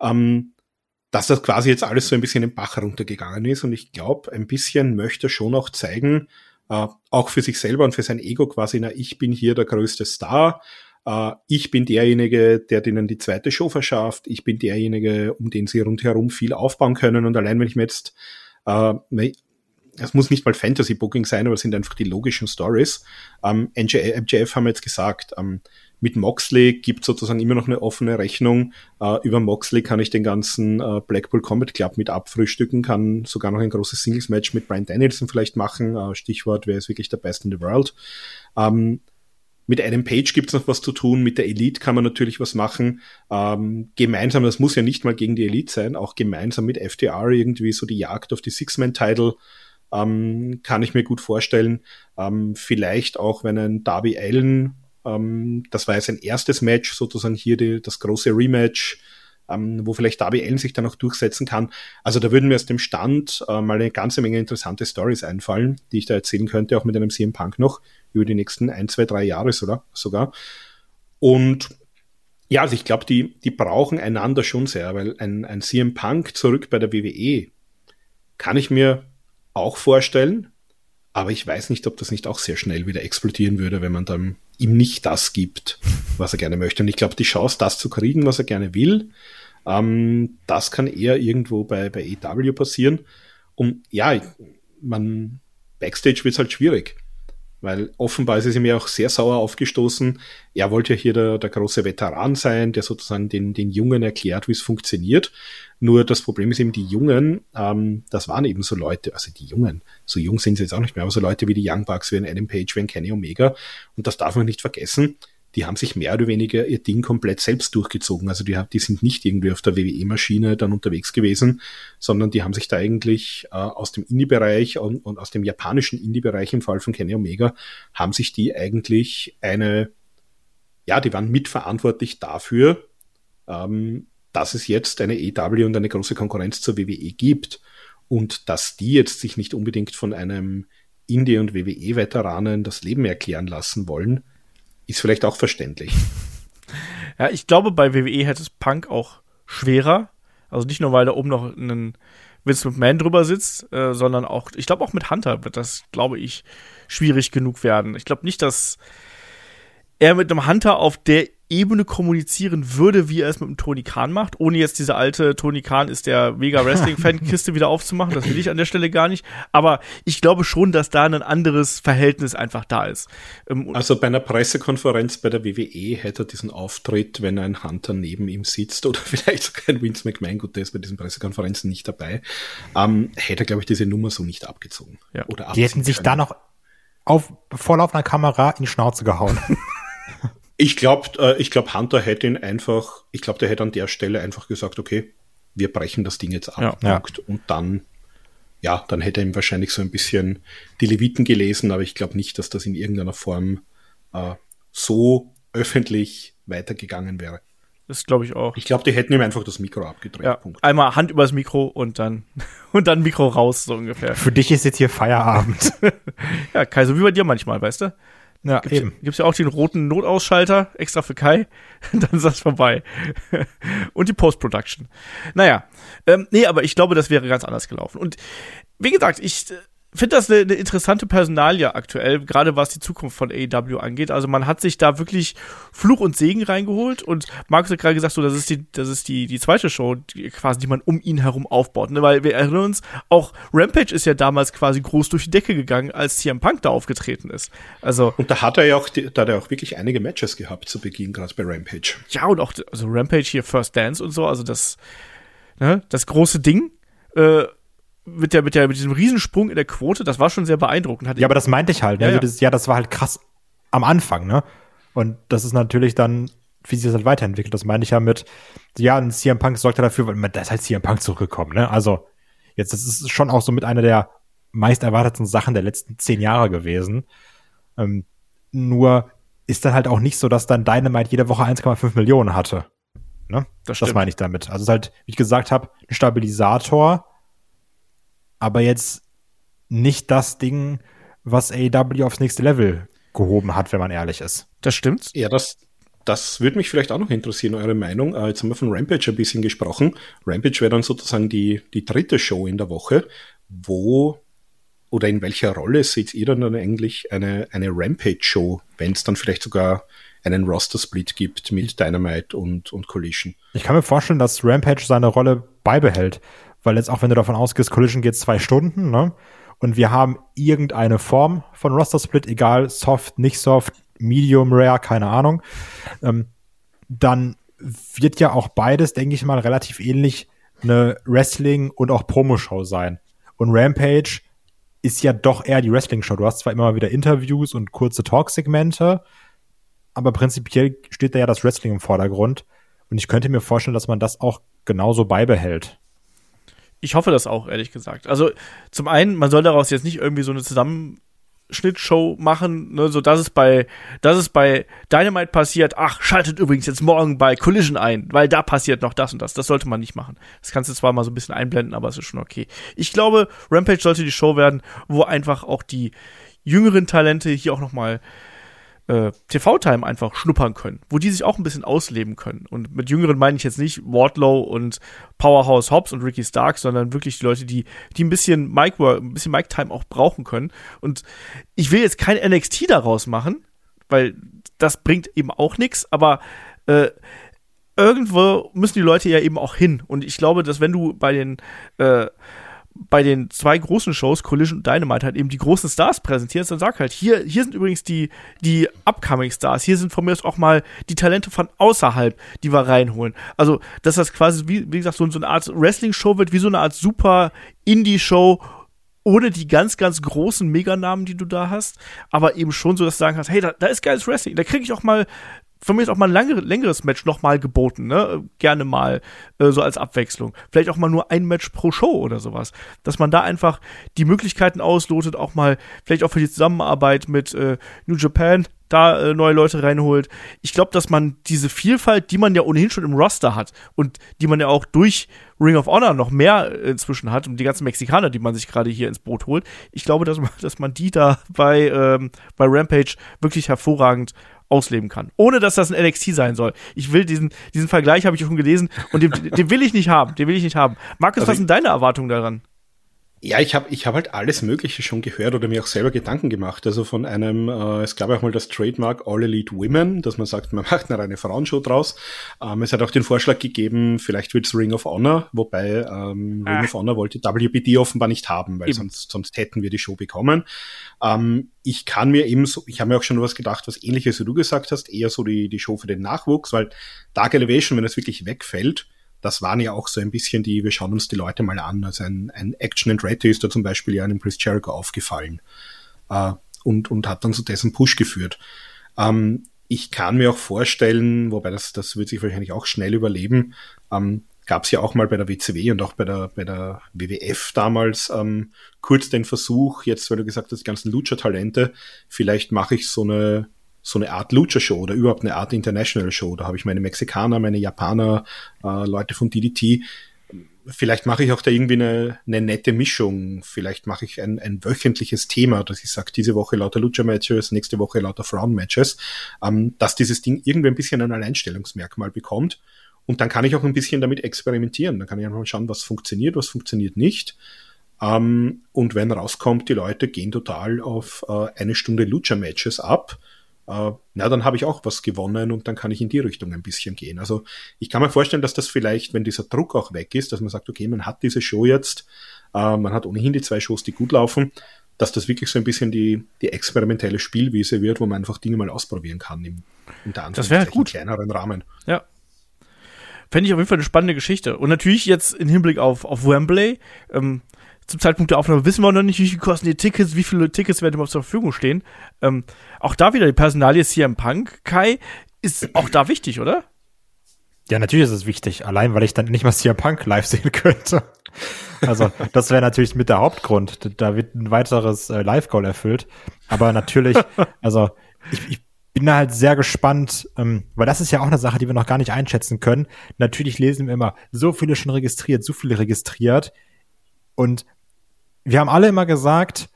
Ähm, dass das quasi jetzt alles so ein bisschen im Bach runtergegangen ist. Und ich glaube, ein bisschen möchte er schon auch zeigen, äh, auch für sich selber und für sein Ego quasi, na, ich bin hier der größte Star. Äh, ich bin derjenige, der denen die zweite Show verschafft. Ich bin derjenige, um den sie rundherum viel aufbauen können. Und allein wenn ich mir jetzt äh, es muss nicht mal Fantasy Booking sein, aber es sind einfach die logischen Stories. Ähm, MJF haben wir jetzt gesagt, ähm, mit Moxley gibt sozusagen immer noch eine offene Rechnung. Äh, über Moxley kann ich den ganzen äh, Blackpool Combat Club mit abfrühstücken, kann sogar noch ein großes Singles-Match mit Brian Danielson vielleicht machen. Äh, Stichwort, wer ist wirklich der Best in the World. Ähm, mit Adam Page gibt's noch was zu tun, mit der Elite kann man natürlich was machen. Ähm, gemeinsam, das muss ja nicht mal gegen die Elite sein, auch gemeinsam mit FTR irgendwie so die Jagd auf die Six-Man-Title ähm, kann ich mir gut vorstellen. Ähm, vielleicht auch, wenn ein Darby Allen, ähm, das war ja sein erstes Match, sozusagen hier die, das große Rematch, ähm, wo vielleicht Darby Allen sich dann auch durchsetzen kann. Also da würden mir aus dem Stand äh, mal eine ganze Menge interessante Stories einfallen, die ich da erzählen könnte, auch mit einem CM Punk noch über die nächsten ein, zwei, drei Jahre sogar. Und ja, also ich glaube, die, die brauchen einander schon sehr, weil ein, ein CM Punk zurück bei der WWE kann ich mir auch vorstellen. Aber ich weiß nicht, ob das nicht auch sehr schnell wieder explodieren würde, wenn man dann ihm nicht das gibt, was er gerne möchte. Und ich glaube, die Chance, das zu kriegen, was er gerne will, ähm, das kann eher irgendwo bei, bei EW passieren. Und ja, man, Backstage wird halt schwierig. Weil offenbar ist es ihm ja auch sehr sauer aufgestoßen. Er wollte ja hier der, der große Veteran sein, der sozusagen den, den Jungen erklärt, wie es funktioniert. Nur das Problem ist eben, die Jungen, ähm, das waren eben so Leute, also die Jungen, so jung sind sie jetzt auch nicht mehr, aber so Leute wie die Young Bucks, wie ein Adam Page, wie ein Kenny Omega. Und das darf man nicht vergessen die haben sich mehr oder weniger ihr Ding komplett selbst durchgezogen. Also die, die sind nicht irgendwie auf der WWE-Maschine dann unterwegs gewesen, sondern die haben sich da eigentlich äh, aus dem Indie-Bereich und, und, aus dem japanischen Indie-Bereich im Fall von Kenny Omega, haben sich die eigentlich eine, ja, die waren mitverantwortlich dafür, ähm, dass es jetzt eine EW und eine große Konkurrenz zur WWE gibt und dass die jetzt sich nicht unbedingt von einem Indie- und WWE-Veteranen das Leben erklären lassen wollen, ist vielleicht auch verständlich. *laughs* Ja, ich glaube, bei WWE hätte es Punk auch schwerer. Also nicht nur, weil da oben noch ein Vince McMahon drüber sitzt, äh, sondern auch, ich glaube auch mit Hunter wird das, glaube ich, schwierig genug werden. Ich glaube nicht, dass er mit einem Hunter auf der Ebene kommunizieren würde, wie er es mit dem Tony Khan macht, ohne jetzt diese alte Tony Khan ist der mega Wrestling-Fan-Kiste wieder aufzumachen. Das will ich an der Stelle gar nicht. Aber ich glaube schon, dass da ein anderes Verhältnis einfach da ist. Ähm, also bei einer Pressekonferenz bei der WWE hätte er diesen Auftritt, wenn ein Hunter neben ihm sitzt oder *laughs* vielleicht sogar ein Vince McMahon, gut, der ist bei diesen Pressekonferenzen nicht dabei, ähm, hätte er, glaube ich, diese Nummer so nicht abgezogen. Ja. Oder Die hätten sich können. da noch auf, voll auf einer Kamera in die Schnauze gehauen. *laughs* Ich glaube, äh, ich glaube, Hunter hätte ihn einfach, ich glaube, der hätte an der Stelle einfach gesagt, okay, wir brechen das Ding jetzt ab. Ja, Punkt. Ja. Und dann, ja, dann hätte er ihm wahrscheinlich so ein bisschen die Leviten gelesen, aber ich glaube nicht, dass das in irgendeiner Form äh, so öffentlich weitergegangen wäre. Das glaube ich auch. Ich glaube, die hätten ihm einfach das Mikro abgedreht. Ja, Punkt. Einmal Hand übers Mikro und dann *laughs* und dann Mikro raus, so ungefähr. Für dich ist jetzt hier Feierabend. *laughs* ja, Kai, so wie bei dir manchmal, weißt du? Ja, gibt's, eben. Gibt's ja auch den roten Notausschalter extra für Kai. *laughs* Dann ist das vorbei. Und die Post-Production. Naja. Ähm, nee, aber ich glaube, das wäre ganz anders gelaufen. Und wie gesagt, ich finde das eine, eine, interessante Personalie aktuell, gerade was die Zukunft von AEW angeht. Also man hat sich da wirklich Fluch und Segen reingeholt und Markus hat gerade gesagt, so das ist die, das ist die, die zweite Show, die, quasi, die man um ihn herum aufbaut. Ne? Weil wir erinnern uns, auch Rampage ist ja damals quasi groß durch die Decke gegangen, als CM Punk da aufgetreten ist. Also und da hat er ja auch, da hat er auch wirklich einige Matches gehabt zu Beginn, gerade bei Rampage. Ja und auch also Rampage hier First Dance und so, also das, ne, das große Ding. Äh, mit der, mit der, mit diesem Riesensprung in der Quote, das war schon sehr beeindruckend. ja, aber das meinte ich halt. Ne? Ja, also das, ja, das war halt krass am Anfang, ne? Und das ist natürlich dann, wie sich das halt weiterentwickelt. Das meine ich ja mit, ja, ein CM Punk sorgt ja dafür, weil da ist halt CM Punk zurückgekommen, ne? Also, jetzt, das ist schon auch so mit einer der meist erwarteten Sachen der letzten zehn Jahre gewesen. Ähm, nur ist dann halt auch nicht so, dass dann Dynamite jede Woche 1,5 Millionen hatte. Ne? Das, das meine ich damit. Also es ist halt, wie ich gesagt habe, ein Stabilisator, aber jetzt nicht das Ding, was AEW aufs nächste Level gehoben hat, wenn man ehrlich ist. Das stimmt. Ja, das, das würde mich vielleicht auch noch interessieren, eure Meinung. Äh, jetzt haben wir von Rampage ein bisschen gesprochen. Rampage wäre dann sozusagen die, die dritte Show in der Woche. Wo oder in welcher Rolle seht ihr dann eigentlich eine, eine Rampage-Show, wenn es dann vielleicht sogar einen Roster-Split gibt mit Dynamite und, und Collision? Ich kann mir vorstellen, dass Rampage seine Rolle beibehält, weil jetzt auch wenn du davon ausgehst, Collision geht zwei Stunden, ne? Und wir haben irgendeine Form von Roster-Split, egal soft, nicht soft, medium, rare, keine Ahnung, ähm, dann wird ja auch beides, denke ich mal, relativ ähnlich eine Wrestling- und auch Promo-Show sein. Und Rampage ist ja doch eher die Wrestling-Show. Du hast zwar immer wieder Interviews und kurze Talk-Segmente, aber prinzipiell steht da ja das Wrestling im Vordergrund. Und ich könnte mir vorstellen, dass man das auch genauso beibehält. Ich hoffe das auch, ehrlich gesagt. Also zum einen, man soll daraus jetzt nicht irgendwie so eine Zusammen Schnittshow machen, ne, so dass es bei, dass es bei Dynamite passiert, ach, schaltet übrigens jetzt morgen bei Collision ein, weil da passiert noch das und das. Das sollte man nicht machen. Das kannst du zwar mal so ein bisschen einblenden, aber es ist schon okay. Ich glaube, Rampage sollte die Show werden, wo einfach auch die jüngeren Talente hier auch noch mal äh, TV-Time einfach schnuppern können, wo die sich auch ein bisschen ausleben können. Und mit Jüngeren meine ich jetzt nicht Wardlow und Powerhouse Hobbs und Ricky Stark, sondern wirklich die Leute, die, die ein bisschen Mic ein bisschen Mic Time auch brauchen können. Und ich will jetzt kein NXT daraus machen, weil das bringt eben auch nichts, aber äh, irgendwo müssen die Leute ja eben auch hin. Und ich glaube, dass wenn du bei den äh, bei den zwei großen Shows, Collision und Dynamite, halt eben die großen Stars präsentierst, dann sag halt, hier, hier sind übrigens die, die upcoming Stars, hier sind von mir aus auch mal die Talente von außerhalb, die wir reinholen. Also, dass das quasi, wie, wie gesagt, so, so eine Art Wrestling-Show wird, wie so eine Art super Indie-Show, ohne die ganz, ganz großen Meganamen, die du da hast, aber eben schon so, dass du sagen kannst, hey, da, da ist geiles Wrestling, da kriege ich auch mal von mir ist auch mal ein lange, längeres Match nochmal geboten, ne? Gerne mal äh, so als Abwechslung. Vielleicht auch mal nur ein Match pro Show oder sowas. Dass man da einfach die Möglichkeiten auslotet, auch mal, vielleicht auch für die Zusammenarbeit mit äh, New Japan, da äh, neue Leute reinholt. Ich glaube, dass man diese Vielfalt, die man ja ohnehin schon im Roster hat und die man ja auch durch Ring of Honor noch mehr äh, inzwischen hat und die ganzen Mexikaner, die man sich gerade hier ins Boot holt, ich glaube, dass man, *laughs* dass man die da bei, ähm, bei Rampage wirklich hervorragend ausleben kann. Ohne dass das ein NXT sein soll. Ich will diesen, diesen Vergleich habe ich schon gelesen und den, den will ich nicht haben. Den will ich nicht haben. Markus, also was sind deine Erwartungen daran? Ja, ich habe ich hab halt alles Mögliche schon gehört oder mir auch selber Gedanken gemacht. Also von einem, äh, es gab auch mal das Trademark All Elite Women, dass man sagt, man *laughs* macht eine reine Frauenshow draus. Ähm, es hat auch den Vorschlag gegeben, vielleicht wird's Ring of Honor, wobei ähm, Ring ah. of Honor wollte WBD offenbar nicht haben, weil sonst, sonst hätten wir die Show bekommen. Ähm, ich kann mir eben so, ich habe mir auch schon was gedacht, was ähnliches wie du gesagt hast, eher so die, die Show für den Nachwuchs, weil Dark Elevation, wenn es wirklich wegfällt, das waren ja auch so ein bisschen die, wir schauen uns die Leute mal an. Also ein, ein Action and Red ist da zum Beispiel ja einem Chris Jericho aufgefallen äh, und, und hat dann zu dessen Push geführt. Ähm, ich kann mir auch vorstellen, wobei das, das wird sich wahrscheinlich auch schnell überleben, ähm, gab es ja auch mal bei der WCW und auch bei der, bei der WWF damals ähm, kurz den Versuch, jetzt, weil du gesagt hast, die ganzen Lucha-Talente, vielleicht mache ich so eine so eine Art Lucha-Show oder überhaupt eine Art International-Show. Da habe ich meine Mexikaner, meine Japaner, äh, Leute von DDT. Vielleicht mache ich auch da irgendwie eine, eine nette Mischung. Vielleicht mache ich ein, ein wöchentliches Thema, dass ich sage, diese Woche lauter Lucha-Matches, nächste Woche lauter Frauen-Matches, ähm, dass dieses Ding irgendwie ein bisschen ein Alleinstellungsmerkmal bekommt. Und dann kann ich auch ein bisschen damit experimentieren. Dann kann ich einfach schauen, was funktioniert, was funktioniert nicht. Ähm, und wenn rauskommt, die Leute gehen total auf äh, eine Stunde Lucha-Matches ab, äh, na, dann habe ich auch was gewonnen und dann kann ich in die Richtung ein bisschen gehen. Also ich kann mir vorstellen, dass das vielleicht, wenn dieser Druck auch weg ist, dass man sagt, okay, man hat diese Show jetzt, äh, man hat ohnehin die zwei Shows, die gut laufen, dass das wirklich so ein bisschen die, die experimentelle Spielwiese wird, wo man einfach Dinge mal ausprobieren kann im, in das wäre gut. kleineren Rahmen. Ja. Fände ich auf jeden Fall eine spannende Geschichte. Und natürlich jetzt im Hinblick auf, auf Wembley, ähm, zum Zeitpunkt der Aufnahme wissen wir noch nicht, wie viel kosten die Tickets, wie viele Tickets werden überhaupt zur Verfügung stehen. Ähm, auch da wieder die Personalie CM Punk. Kai ist auch da wichtig, oder? Ja, natürlich ist es wichtig. Allein, weil ich dann nicht mal CM Punk live sehen könnte. Also, das wäre natürlich mit der Hauptgrund. Da wird ein weiteres äh, Live-Goal erfüllt. Aber natürlich, *laughs* also, ich, ich bin da halt sehr gespannt, ähm, weil das ist ja auch eine Sache, die wir noch gar nicht einschätzen können. Natürlich lesen wir immer, so viele schon registriert, so viele registriert. Und wir haben alle immer gesagt,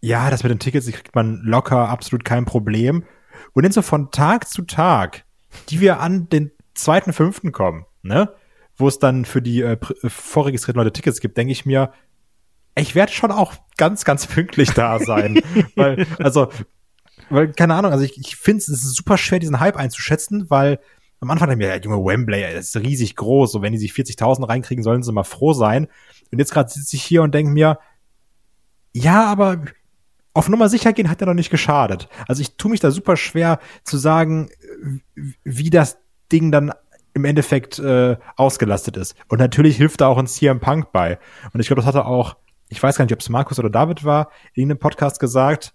ja, das mit den Tickets kriegt man locker, absolut kein Problem. Und dann so von Tag zu Tag, die wir an den zweiten, fünften kommen, ne, wo es dann für die äh, äh vorregistrierten Leute Tickets gibt, denke ich mir, ich werde schon auch ganz, ganz pünktlich da sein. *laughs* weil, also, weil, keine Ahnung, also ich, ich finde es ist super schwer, diesen Hype einzuschätzen, weil am Anfang dachte ich mir, ja, junge Wembley, das ist riesig groß, und wenn die sich 40.000 reinkriegen, sollen sie mal froh sein. Und jetzt gerade sitze ich hier und denke mir, ja, aber auf Nummer sicher gehen hat ja noch nicht geschadet. Also ich tue mich da super schwer zu sagen, wie das Ding dann im Endeffekt äh, ausgelastet ist. Und natürlich hilft da auch ein CM Punk bei. Und ich glaube, das hatte auch, ich weiß gar nicht, ob es Markus oder David war, in einem Podcast gesagt,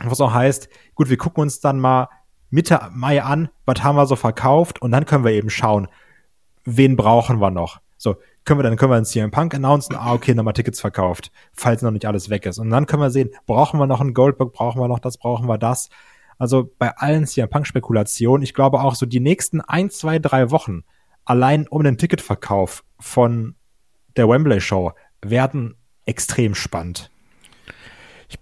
was auch heißt, gut, wir gucken uns dann mal Mitte Mai an, was haben wir so verkauft und dann können wir eben schauen, wen brauchen wir noch. So, können wir dann können wir einen CM Punk announcen, ah, okay, nochmal Tickets verkauft, falls noch nicht alles weg ist. Und dann können wir sehen, brauchen wir noch einen Goldberg, brauchen wir noch das, brauchen wir das. Also bei allen CM Punk Spekulationen, ich glaube auch so die nächsten ein, zwei, drei Wochen allein um den Ticketverkauf von der Wembley Show werden extrem spannend.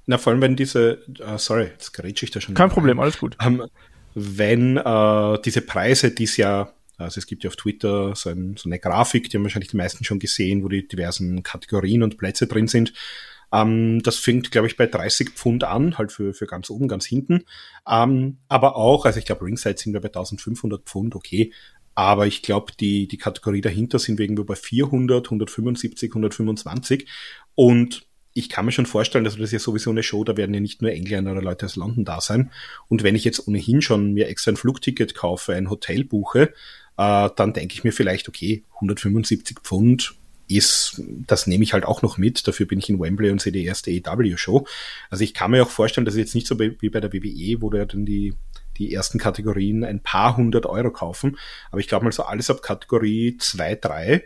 Na, vor allem, wenn diese, uh, sorry, jetzt grätsche ich da schon. Kein Problem, alles gut. Um, ähm, wenn uh, diese Preise, die es ja, also es gibt ja auf Twitter so, ein, so, eine Grafik, die haben wahrscheinlich die meisten schon gesehen, wo die diversen Kategorien und Plätze drin sind. Ähm, das fängt, glaube ich, bei 30 Pfund an, halt für, für ganz oben, ganz hinten. Um, aber auch, also ich glaube, Ringside sind wir bei 1500 Pfund, okay. Aber ich glaube, die, die Kategorie dahinter sind wir irgendwo bei 400, 175, 125. Und ich kann mir schon vorstellen, dass das ja sowieso eine Show, da werden ja nicht nur Engländer oder Leute aus London da sein. Und wenn ich jetzt ohnehin schon mir extra ein Flugticket kaufe, ein Hotel buche, äh, dann denke ich mir vielleicht, okay, 175 Pfund ist, das nehme ich halt auch noch mit. Dafür bin ich in Wembley und sehe die erste AEW-Show. Also ich kann mir auch vorstellen, dass jetzt nicht so wie bei der WWE, wo du ja dann die, die ersten Kategorien ein paar hundert Euro kaufen. Aber ich glaube mal so alles ab Kategorie 2, 3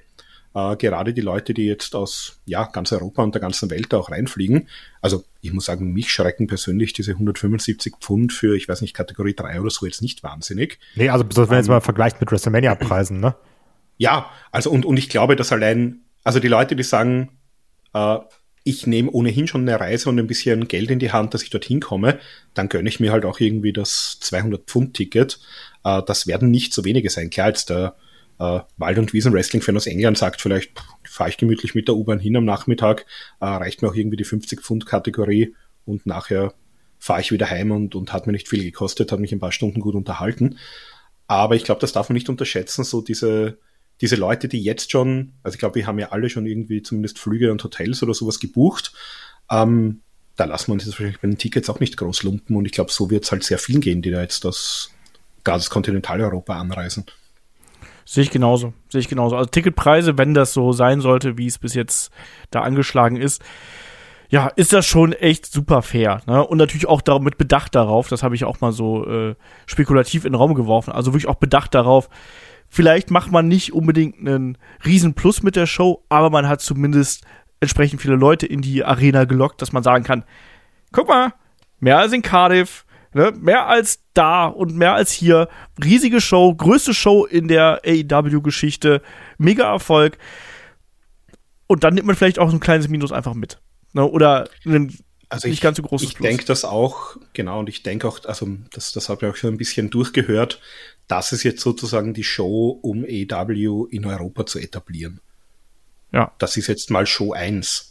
äh, gerade die Leute, die jetzt aus ja, ganz Europa und der ganzen Welt da auch reinfliegen. Also ich muss sagen, mich schrecken persönlich diese 175 Pfund für, ich weiß nicht, Kategorie 3 oder so jetzt nicht wahnsinnig. Nee, also wenn um, jetzt ähm, mal vergleicht mit WrestleMania-Preisen, ne? Ja, also und, und ich glaube, dass allein, also die Leute, die sagen, äh, ich nehme ohnehin schon eine Reise und ein bisschen Geld in die Hand, dass ich dorthin komme, dann gönne ich mir halt auch irgendwie das 200 Pfund Ticket. Äh, das werden nicht so wenige sein. Klar, jetzt der äh, Wald- und Wiesen-Wrestling-Fan aus England sagt vielleicht, fahre ich gemütlich mit der U-Bahn hin am Nachmittag, äh, reicht mir auch irgendwie die 50-Pfund-Kategorie und nachher fahre ich wieder heim und, und hat mir nicht viel gekostet, hat mich ein paar Stunden gut unterhalten. Aber ich glaube, das darf man nicht unterschätzen, so diese, diese Leute, die jetzt schon, also ich glaube, wir haben ja alle schon irgendwie zumindest Flüge und Hotels oder sowas gebucht, ähm, da lassen wir uns jetzt wahrscheinlich bei den Tickets auch nicht groß lumpen und ich glaube, so wird es halt sehr vielen gehen, die da jetzt das, gerade Kontinentaleuropa anreisen. Sehe ich genauso. Sehe ich genauso. Also Ticketpreise, wenn das so sein sollte, wie es bis jetzt da angeschlagen ist, ja, ist das schon echt super fair. Ne? Und natürlich auch mit Bedacht darauf, das habe ich auch mal so äh, spekulativ in den Raum geworfen, also wirklich auch Bedacht darauf, vielleicht macht man nicht unbedingt einen riesen Plus mit der Show, aber man hat zumindest entsprechend viele Leute in die Arena gelockt, dass man sagen kann, guck mal, mehr als in Cardiff, Ne? Mehr als da und mehr als hier. Riesige Show, größte Show in der AEW-Geschichte. Mega Erfolg. Und dann nimmt man vielleicht auch so ein kleines Minus einfach mit. Ne? Oder ein also nicht ich, ganz so großes Ich denke das auch, genau, und ich denke auch, also das, das habe ich auch schon ein bisschen durchgehört, das ist jetzt sozusagen die Show, um AEW in Europa zu etablieren. Ja. Das ist jetzt mal Show 1.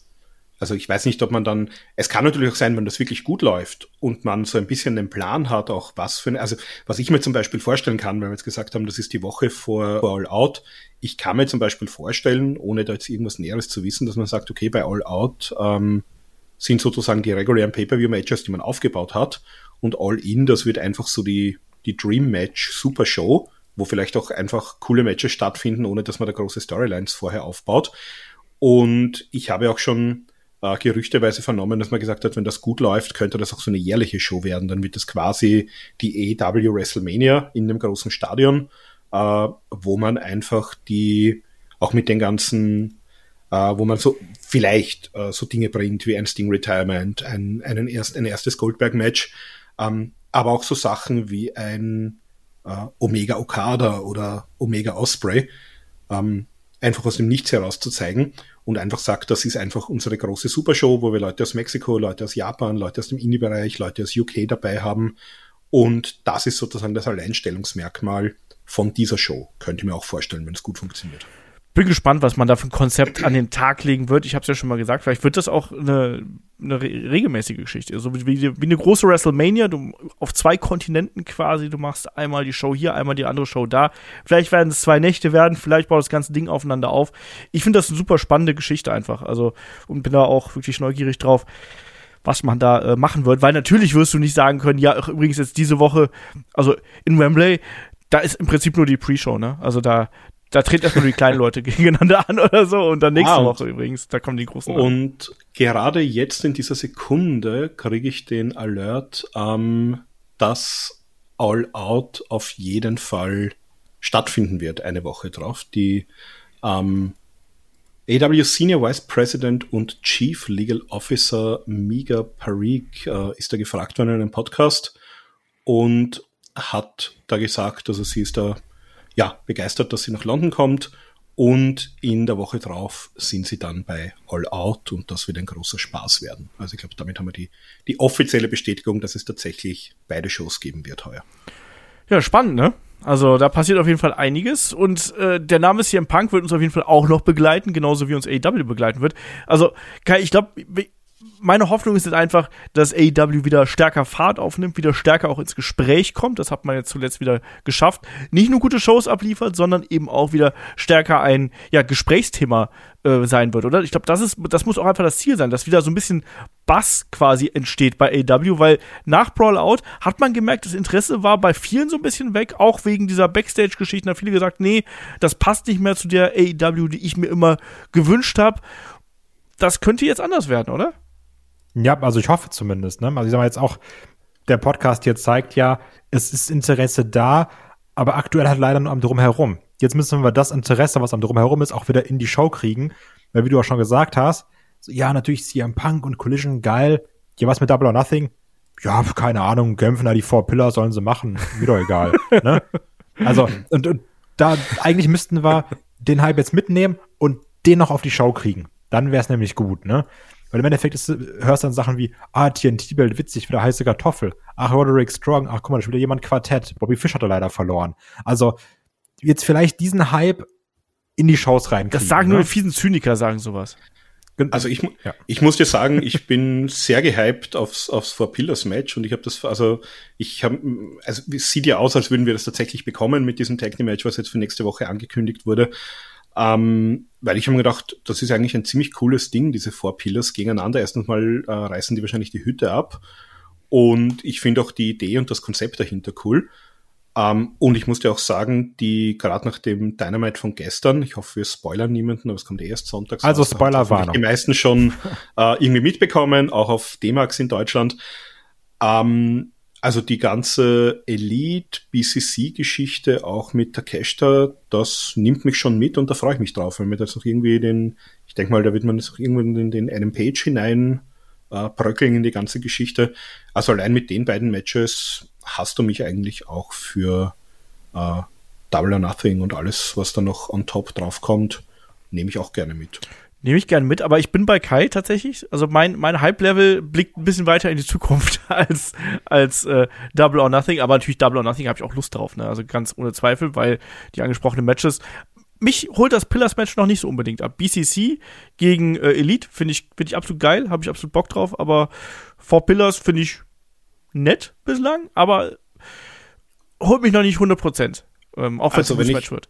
Also ich weiß nicht, ob man dann, es kann natürlich auch sein, wenn das wirklich gut läuft und man so ein bisschen einen Plan hat, auch was für eine, also was ich mir zum Beispiel vorstellen kann, weil wir jetzt gesagt haben, das ist die Woche vor, All Out. Ich kann mir zum Beispiel vorstellen, ohne da jetzt irgendwas Näheres zu wissen, dass man sagt, okay, bei All Out ähm, sind sozusagen die regulären Pay-Per-View-Matches, die man aufgebaut hat und All In, das wird einfach so die, die Dream Match Super Show, wo vielleicht auch einfach coole Matches stattfinden, ohne dass man da große Storylines vorher aufbaut. Und ich habe auch schon äh, gerüchteweise vernommen, dass man gesagt hat, wenn das gut läuft, könnte das auch so eine jährliche Show werden. Dann wird das quasi die AEW WrestleMania in dem großen Stadion, äh, wo man einfach die, auch mit den ganzen, äh, wo man so vielleicht äh, so Dinge bringt wie ein Sting Retirement, ein, einen erst, ein erstes Goldberg-Match, ähm, aber auch so Sachen wie ein äh, Omega Okada oder Omega Osprey, ähm, einfach aus dem Nichts heraus zu zeigen und einfach sagt, das ist einfach unsere große Supershow, wo wir Leute aus Mexiko, Leute aus Japan, Leute aus dem Indie-Bereich, Leute aus UK dabei haben. Und das ist sozusagen das Alleinstellungsmerkmal von dieser Show. Könnte ich mir auch vorstellen, wenn es gut funktioniert bin gespannt, was man da für ein Konzept an den Tag legen wird. Ich habe es ja schon mal gesagt, vielleicht wird das auch eine, eine regelmäßige Geschichte. So wie, wie, eine große WrestleMania, du auf zwei Kontinenten quasi, du machst einmal die Show hier, einmal die andere Show da. Vielleicht werden es zwei Nächte werden, vielleicht baut das ganze Ding aufeinander auf. Ich finde das eine super spannende Geschichte einfach. Also, und bin da auch wirklich neugierig drauf was man da äh, machen wird, weil natürlich wirst du nicht sagen können, ja, übrigens jetzt diese Woche, also in Wembley, da ist im Prinzip nur die Pre-Show, ne? Also da, da treten erstmal die kleinen Leute *laughs* gegeneinander an oder so und dann nächste ah, Woche übrigens, da kommen die großen. Und an. gerade jetzt in dieser Sekunde kriege ich den Alert, ähm, dass All Out auf jeden Fall stattfinden wird, eine Woche drauf. Die ähm, AW Senior Vice President und Chief Legal Officer Miga Parikh äh, ist da gefragt worden in einem Podcast und hat da gesagt, also sie ist da ja, begeistert, dass sie nach London kommt. Und in der Woche drauf sind sie dann bei All Out und das wird ein großer Spaß werden. Also ich glaube, damit haben wir die, die offizielle Bestätigung, dass es tatsächlich beide Shows geben wird heuer. Ja, spannend, ne? Also da passiert auf jeden Fall einiges und äh, der Name CM Punk wird uns auf jeden Fall auch noch begleiten, genauso wie uns AEW begleiten wird. Also Kai, ich glaube, meine Hoffnung ist jetzt einfach, dass AEW wieder stärker Fahrt aufnimmt, wieder stärker auch ins Gespräch kommt. Das hat man jetzt zuletzt wieder geschafft. Nicht nur gute Shows abliefert, sondern eben auch wieder stärker ein ja, Gesprächsthema äh, sein wird, oder? Ich glaube, das das muss auch einfach das Ziel sein, dass wieder so ein bisschen Bass quasi entsteht bei AEW, weil nach Brawl Out hat man gemerkt, das Interesse war bei vielen so ein bisschen weg, auch wegen dieser Backstage-Geschichten. Da viele gesagt, nee, das passt nicht mehr zu der AEW, die ich mir immer gewünscht habe. Das könnte jetzt anders werden, oder? Ja, also ich hoffe zumindest. Ne? Also ich sag mal jetzt auch, der Podcast hier zeigt ja, es ist Interesse da, aber aktuell halt leider nur am Drumherum. Jetzt müssen wir das Interesse, was am Drumherum ist, auch wieder in die Show kriegen. Weil wie du auch schon gesagt hast, so, ja, natürlich CM Punk und Collision, geil. Ja, was mit Double or Nothing? Ja, keine Ahnung, kämpfen da die Four Pillars, sollen sie machen. Mir doch egal. *laughs* ne? Also, und, und da eigentlich müssten wir den Hype jetzt mitnehmen und den noch auf die Show kriegen. Dann wäre es nämlich gut, ne? Weil im Endeffekt ist, hörst du dann Sachen wie, ah, TNT-Belt, witzig, wieder heiße Kartoffel. Ach, Roderick Strong, ach, guck mal, da ist wieder jemand Quartett. Bobby Fish hat er leider verloren. Also, jetzt vielleicht diesen Hype in die Shows rein. Das sagen ne? nur fiesen Zyniker, sagen sowas. Also ich, ja. ich muss dir sagen, ich bin sehr gehypt aufs, aufs Four Pillars Match und ich habe das, also ich habe, also es sieht ja aus, als würden wir das tatsächlich bekommen mit diesem Tag Team Match, was jetzt für nächste Woche angekündigt wurde. Ähm, weil ich habe mir gedacht, das ist eigentlich ein ziemlich cooles Ding, diese Four Pillars gegeneinander. Erstens mal äh, reißen die wahrscheinlich die Hütte ab. Und ich finde auch die Idee und das Konzept dahinter cool. Ähm, und ich muss dir auch sagen, die gerade nach dem Dynamite von gestern, ich hoffe, wir spoilern niemanden, aber es kommt erst sonntags. Also Spoiler war Die meisten schon äh, irgendwie mitbekommen, auch auf D-Max in Deutschland. Ähm, also die ganze Elite-BCC-Geschichte auch mit Takeshita, das nimmt mich schon mit und da freue ich mich drauf, wenn wir das noch irgendwie den, ich denke mal, da wird man das auch irgendwann in den einem Page hinein äh, bröckeln in die ganze Geschichte. Also allein mit den beiden Matches hast du mich eigentlich auch für äh, Double or Nothing und alles, was da noch on top drauf kommt, nehme ich auch gerne mit. Nehme ich gerne mit, aber ich bin bei Kai tatsächlich. Also mein, mein Hype-Level blickt ein bisschen weiter in die Zukunft *laughs* als, als äh, Double or Nothing. Aber natürlich Double or Nothing habe ich auch Lust drauf, ne? Also ganz ohne Zweifel, weil die angesprochenen Matches. Mich holt das Pillars-Match noch nicht so unbedingt ab. BCC gegen äh, Elite finde ich, find ich absolut geil, habe ich absolut Bock drauf, aber Four Pillars finde ich nett bislang, aber holt mich noch nicht 100%. Ähm, auch wenn also, es ein Match wird.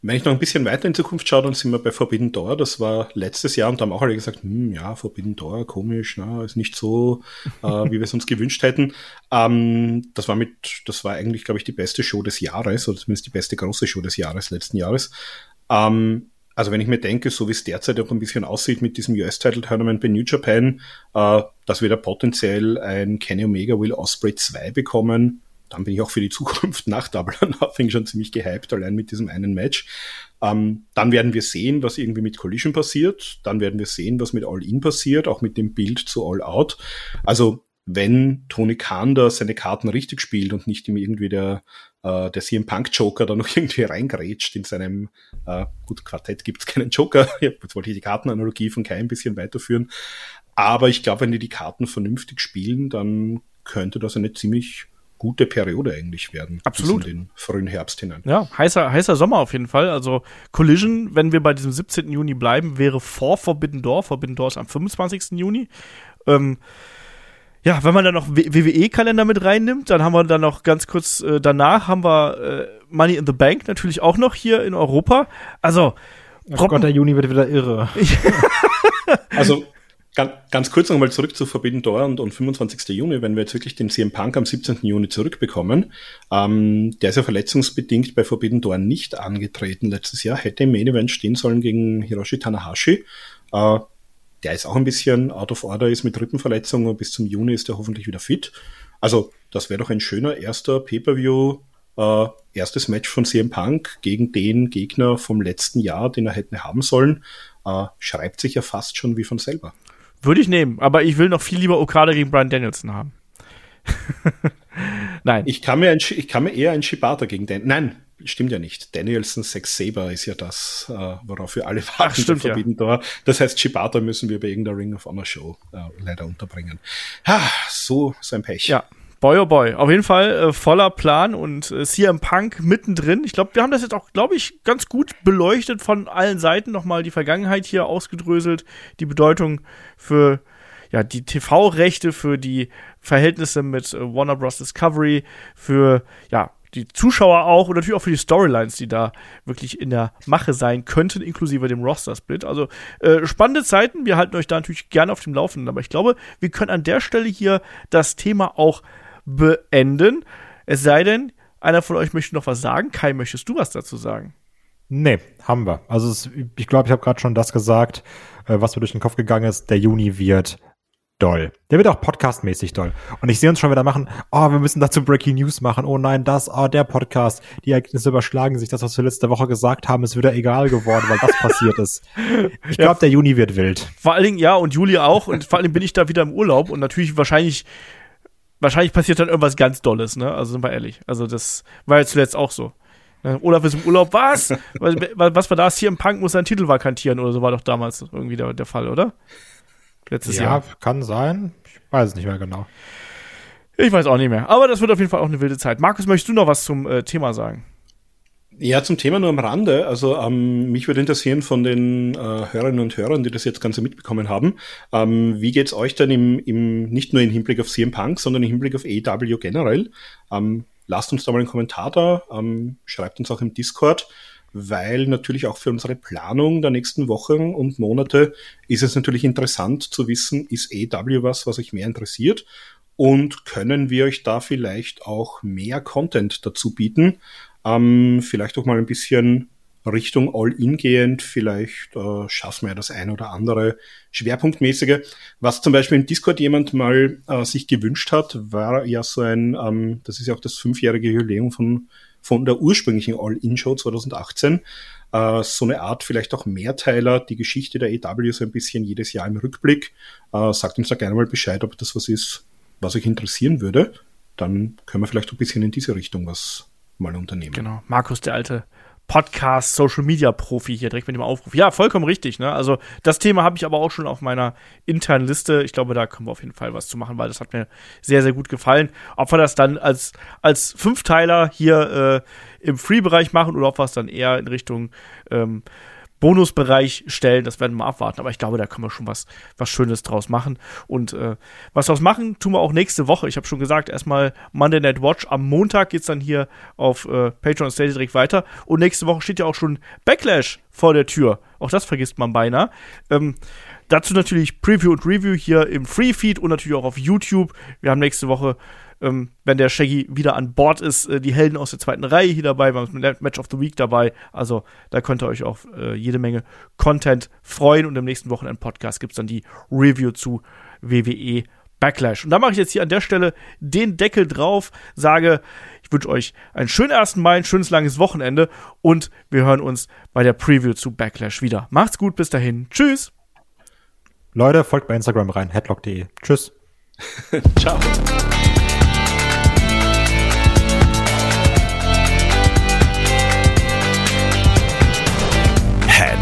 Wenn ich noch ein bisschen weiter in Zukunft schaue, dann sind wir bei Forbidden Door. Das war letztes Jahr und da haben auch alle gesagt, hm, ja, Forbidden Door, komisch, na, ist nicht so, äh, wie wir es uns *laughs* gewünscht hätten. Ähm, das war mit, das war eigentlich, glaube ich, die beste Show des Jahres oder zumindest die beste große Show des Jahres, letzten Jahres. Ähm, Also wenn ich mir denke, so wie es derzeit auch ein bisschen aussieht mit diesem US-Title-Tournament bei New Japan, äh, dass wir da potenziell ein Kenny Omega Will Osprey 2 bekommen, dann bin ich auch für die Zukunft *laughs* nach Double or Nothing schon ziemlich gehypt, allein mit diesem einen Match. Ähm, dann werden wir sehen, was irgendwie mit Collision passiert. Dann werden wir sehen, was mit All In passiert, auch mit dem Bild zu All Out. Also wenn Tony Khan da seine Karten richtig spielt und nicht ihm irgendwie der, äh, der CM Punk Joker da noch *laughs* irgendwie reingrätscht in seinem, äh, gut, Quartett gibt's keinen Joker, *laughs* jetzt wollte ich die Kartenanalogie von Kai ein bisschen weiterführen, aber ich glaube, wenn die die Karten vernünftig spielen, dann könnte das eine ziemlich gute Periode eigentlich werden. Absolut. Bis in den frühen Herbst hinein. Ja, heißer, heißer Sommer auf jeden Fall. Also Collision, wenn wir bei diesem 17. Juni bleiben, wäre vor Forbidden Door. Forbidden Door ist am 25. Juni. Ähm, ja, wenn man dann noch WWE-Kalender mit reinnimmt, dann haben wir dann noch ganz kurz äh, danach haben wir äh, Money in the Bank natürlich auch noch hier in Europa. Also, oh Gott, der Juni wird wieder irre. *laughs* also Ganz, ganz kurz nochmal zurück zu Forbidden Door und, und 25. Juni, wenn wir jetzt wirklich den CM Punk am 17. Juni zurückbekommen. Ähm, der ist ja verletzungsbedingt bei Forbidden Door nicht angetreten letztes Jahr, hätte im Main Event stehen sollen gegen Hiroshi Tanahashi. Äh, der ist auch ein bisschen out of order, ist mit Rippenverletzung und bis zum Juni ist er hoffentlich wieder fit. Also, das wäre doch ein schöner erster Pay-Per-View, äh, erstes Match von CM Punk gegen den Gegner vom letzten Jahr, den er hätte haben sollen. Äh, schreibt sich ja fast schon wie von selber. Würde ich nehmen, aber ich will noch viel lieber Okada gegen Brian Danielson haben. *laughs* Nein. Ich kann, mir ein, ich kann mir eher ein Shibata gegen den. Nein, stimmt ja nicht. Danielson Sex Saber ist ja das, äh, worauf wir alle warten. Ach, stimmt, verbieten ja. Das heißt, Shibata müssen wir bei irgendeiner Ring of Honor Show äh, leider unterbringen. Ha, so, so ein Pech. Ja, Boy, oh boy. Auf jeden Fall äh, voller Plan und äh, CM Punk mittendrin. Ich glaube, wir haben das jetzt auch, glaube ich, ganz gut beleuchtet von allen Seiten. Nochmal die Vergangenheit hier ausgedröselt, die Bedeutung für ja, die TV-Rechte, für die Verhältnisse mit äh, Warner Bros. Discovery, für ja, die Zuschauer auch und natürlich auch für die Storylines, die da wirklich in der Mache sein könnten, inklusive dem Roster-Split. Also äh, spannende Zeiten. Wir halten euch da natürlich gerne auf dem Laufenden. Aber ich glaube, wir können an der Stelle hier das Thema auch beenden. Es sei denn, einer von euch möchte noch was sagen. Kai, möchtest du was dazu sagen? Nee, haben wir. Also es, ich glaube, ich habe gerade schon das gesagt, äh, was mir durch den Kopf gegangen ist. Der Juni wird doll. Der wird auch podcastmäßig doll. Und ich sehe uns schon wieder machen, oh, wir müssen dazu Breaking News machen. Oh nein, das, oh, der Podcast. Die Ereignisse überschlagen sich. Das, was wir letzte Woche gesagt haben, ist wieder egal geworden, weil das passiert ist. *laughs* Ich glaube, ja. der Juni wird wild. Vor allen Dingen, ja, und Juli auch. Und vor allen Dingen bin ich da wieder im Urlaub und natürlich wahrscheinlich wahrscheinlich passiert dann irgendwas ganz Dolles, ne? Also sind wir ehrlich. Also das war ja zuletzt auch so. Ne? Olaf ist im Urlaub, was? *laughs* was war das? Hier im Punk muss seinen Titel vakantieren oder so war doch damals irgendwie der, der Fall, oder? Letztes ja, Jahr. Ja, kann sein. Ich weiß es nicht mehr genau. Ich weiß auch nicht mehr. Aber das wird auf jeden Fall auch eine wilde Zeit. Markus, möchtest du noch was zum äh, Thema sagen? Ja, zum Thema nur am Rande. Also ähm, mich würde interessieren von den äh, Hörerinnen und Hörern, die das jetzt Ganze mitbekommen haben. Ähm, wie geht's euch denn im, im, nicht nur im Hinblick auf CM Punk, sondern im Hinblick auf AEW generell? Ähm, lasst uns da mal einen Kommentar da, ähm, schreibt uns auch im Discord, weil natürlich auch für unsere Planung der nächsten Wochen und Monate ist es natürlich interessant zu wissen, ist AEW was, was euch mehr interessiert? Und können wir euch da vielleicht auch mehr Content dazu bieten? Ähm, vielleicht auch mal ein bisschen Richtung All-In gehend, vielleicht äh, schaffen wir das ein oder andere Schwerpunktmäßige. Was zum Beispiel im Discord jemand mal äh, sich gewünscht hat, war ja so ein, ähm, das ist ja auch das fünfjährige Jubiläum von, von der ursprünglichen All-In-Show 2018, äh, so eine Art vielleicht auch Mehrteiler, die Geschichte der EW so ein bisschen jedes Jahr im Rückblick. Äh, sagt uns da gerne mal Bescheid, ob das was ist, was euch interessieren würde. Dann können wir vielleicht ein bisschen in diese Richtung was mal unternehmen. Genau. Markus, der alte Podcast, Social Media Profi hier direkt mit dem Aufruf. Ja, vollkommen richtig. Ne? Also das Thema habe ich aber auch schon auf meiner internen Liste. Ich glaube, da können wir auf jeden Fall was zu machen, weil das hat mir sehr, sehr gut gefallen. Ob wir das dann als, als Fünfteiler hier äh, im Free-Bereich machen oder ob wir es dann eher in Richtung ähm, Bonusbereich stellen. Das werden wir abwarten. Aber ich glaube, da können wir schon was, was Schönes draus machen. Und äh, was draus machen, tun wir auch nächste Woche. Ich habe schon gesagt, erstmal Monday Night Watch. Am Montag geht es dann hier auf äh, Patreon Steady direkt weiter. Und nächste Woche steht ja auch schon Backlash vor der Tür. Auch das vergisst man beinahe. Ähm, dazu natürlich Preview und Review hier im Free Feed und natürlich auch auf YouTube. Wir haben nächste Woche ähm, wenn der Shaggy wieder an Bord ist, äh, die Helden aus der zweiten Reihe hier dabei, wir haben das Match of the Week dabei. Also da könnt ihr euch auf äh, jede Menge Content freuen und im nächsten Wochenend-Podcast gibt es dann die Review zu WWE Backlash. Und da mache ich jetzt hier an der Stelle den Deckel drauf, sage, ich wünsche euch einen schönen 1. Mai, ein schönes langes Wochenende und wir hören uns bei der Preview zu Backlash wieder. Macht's gut, bis dahin. Tschüss. Leute, folgt bei Instagram rein, headlock.de. Tschüss. *laughs* Ciao.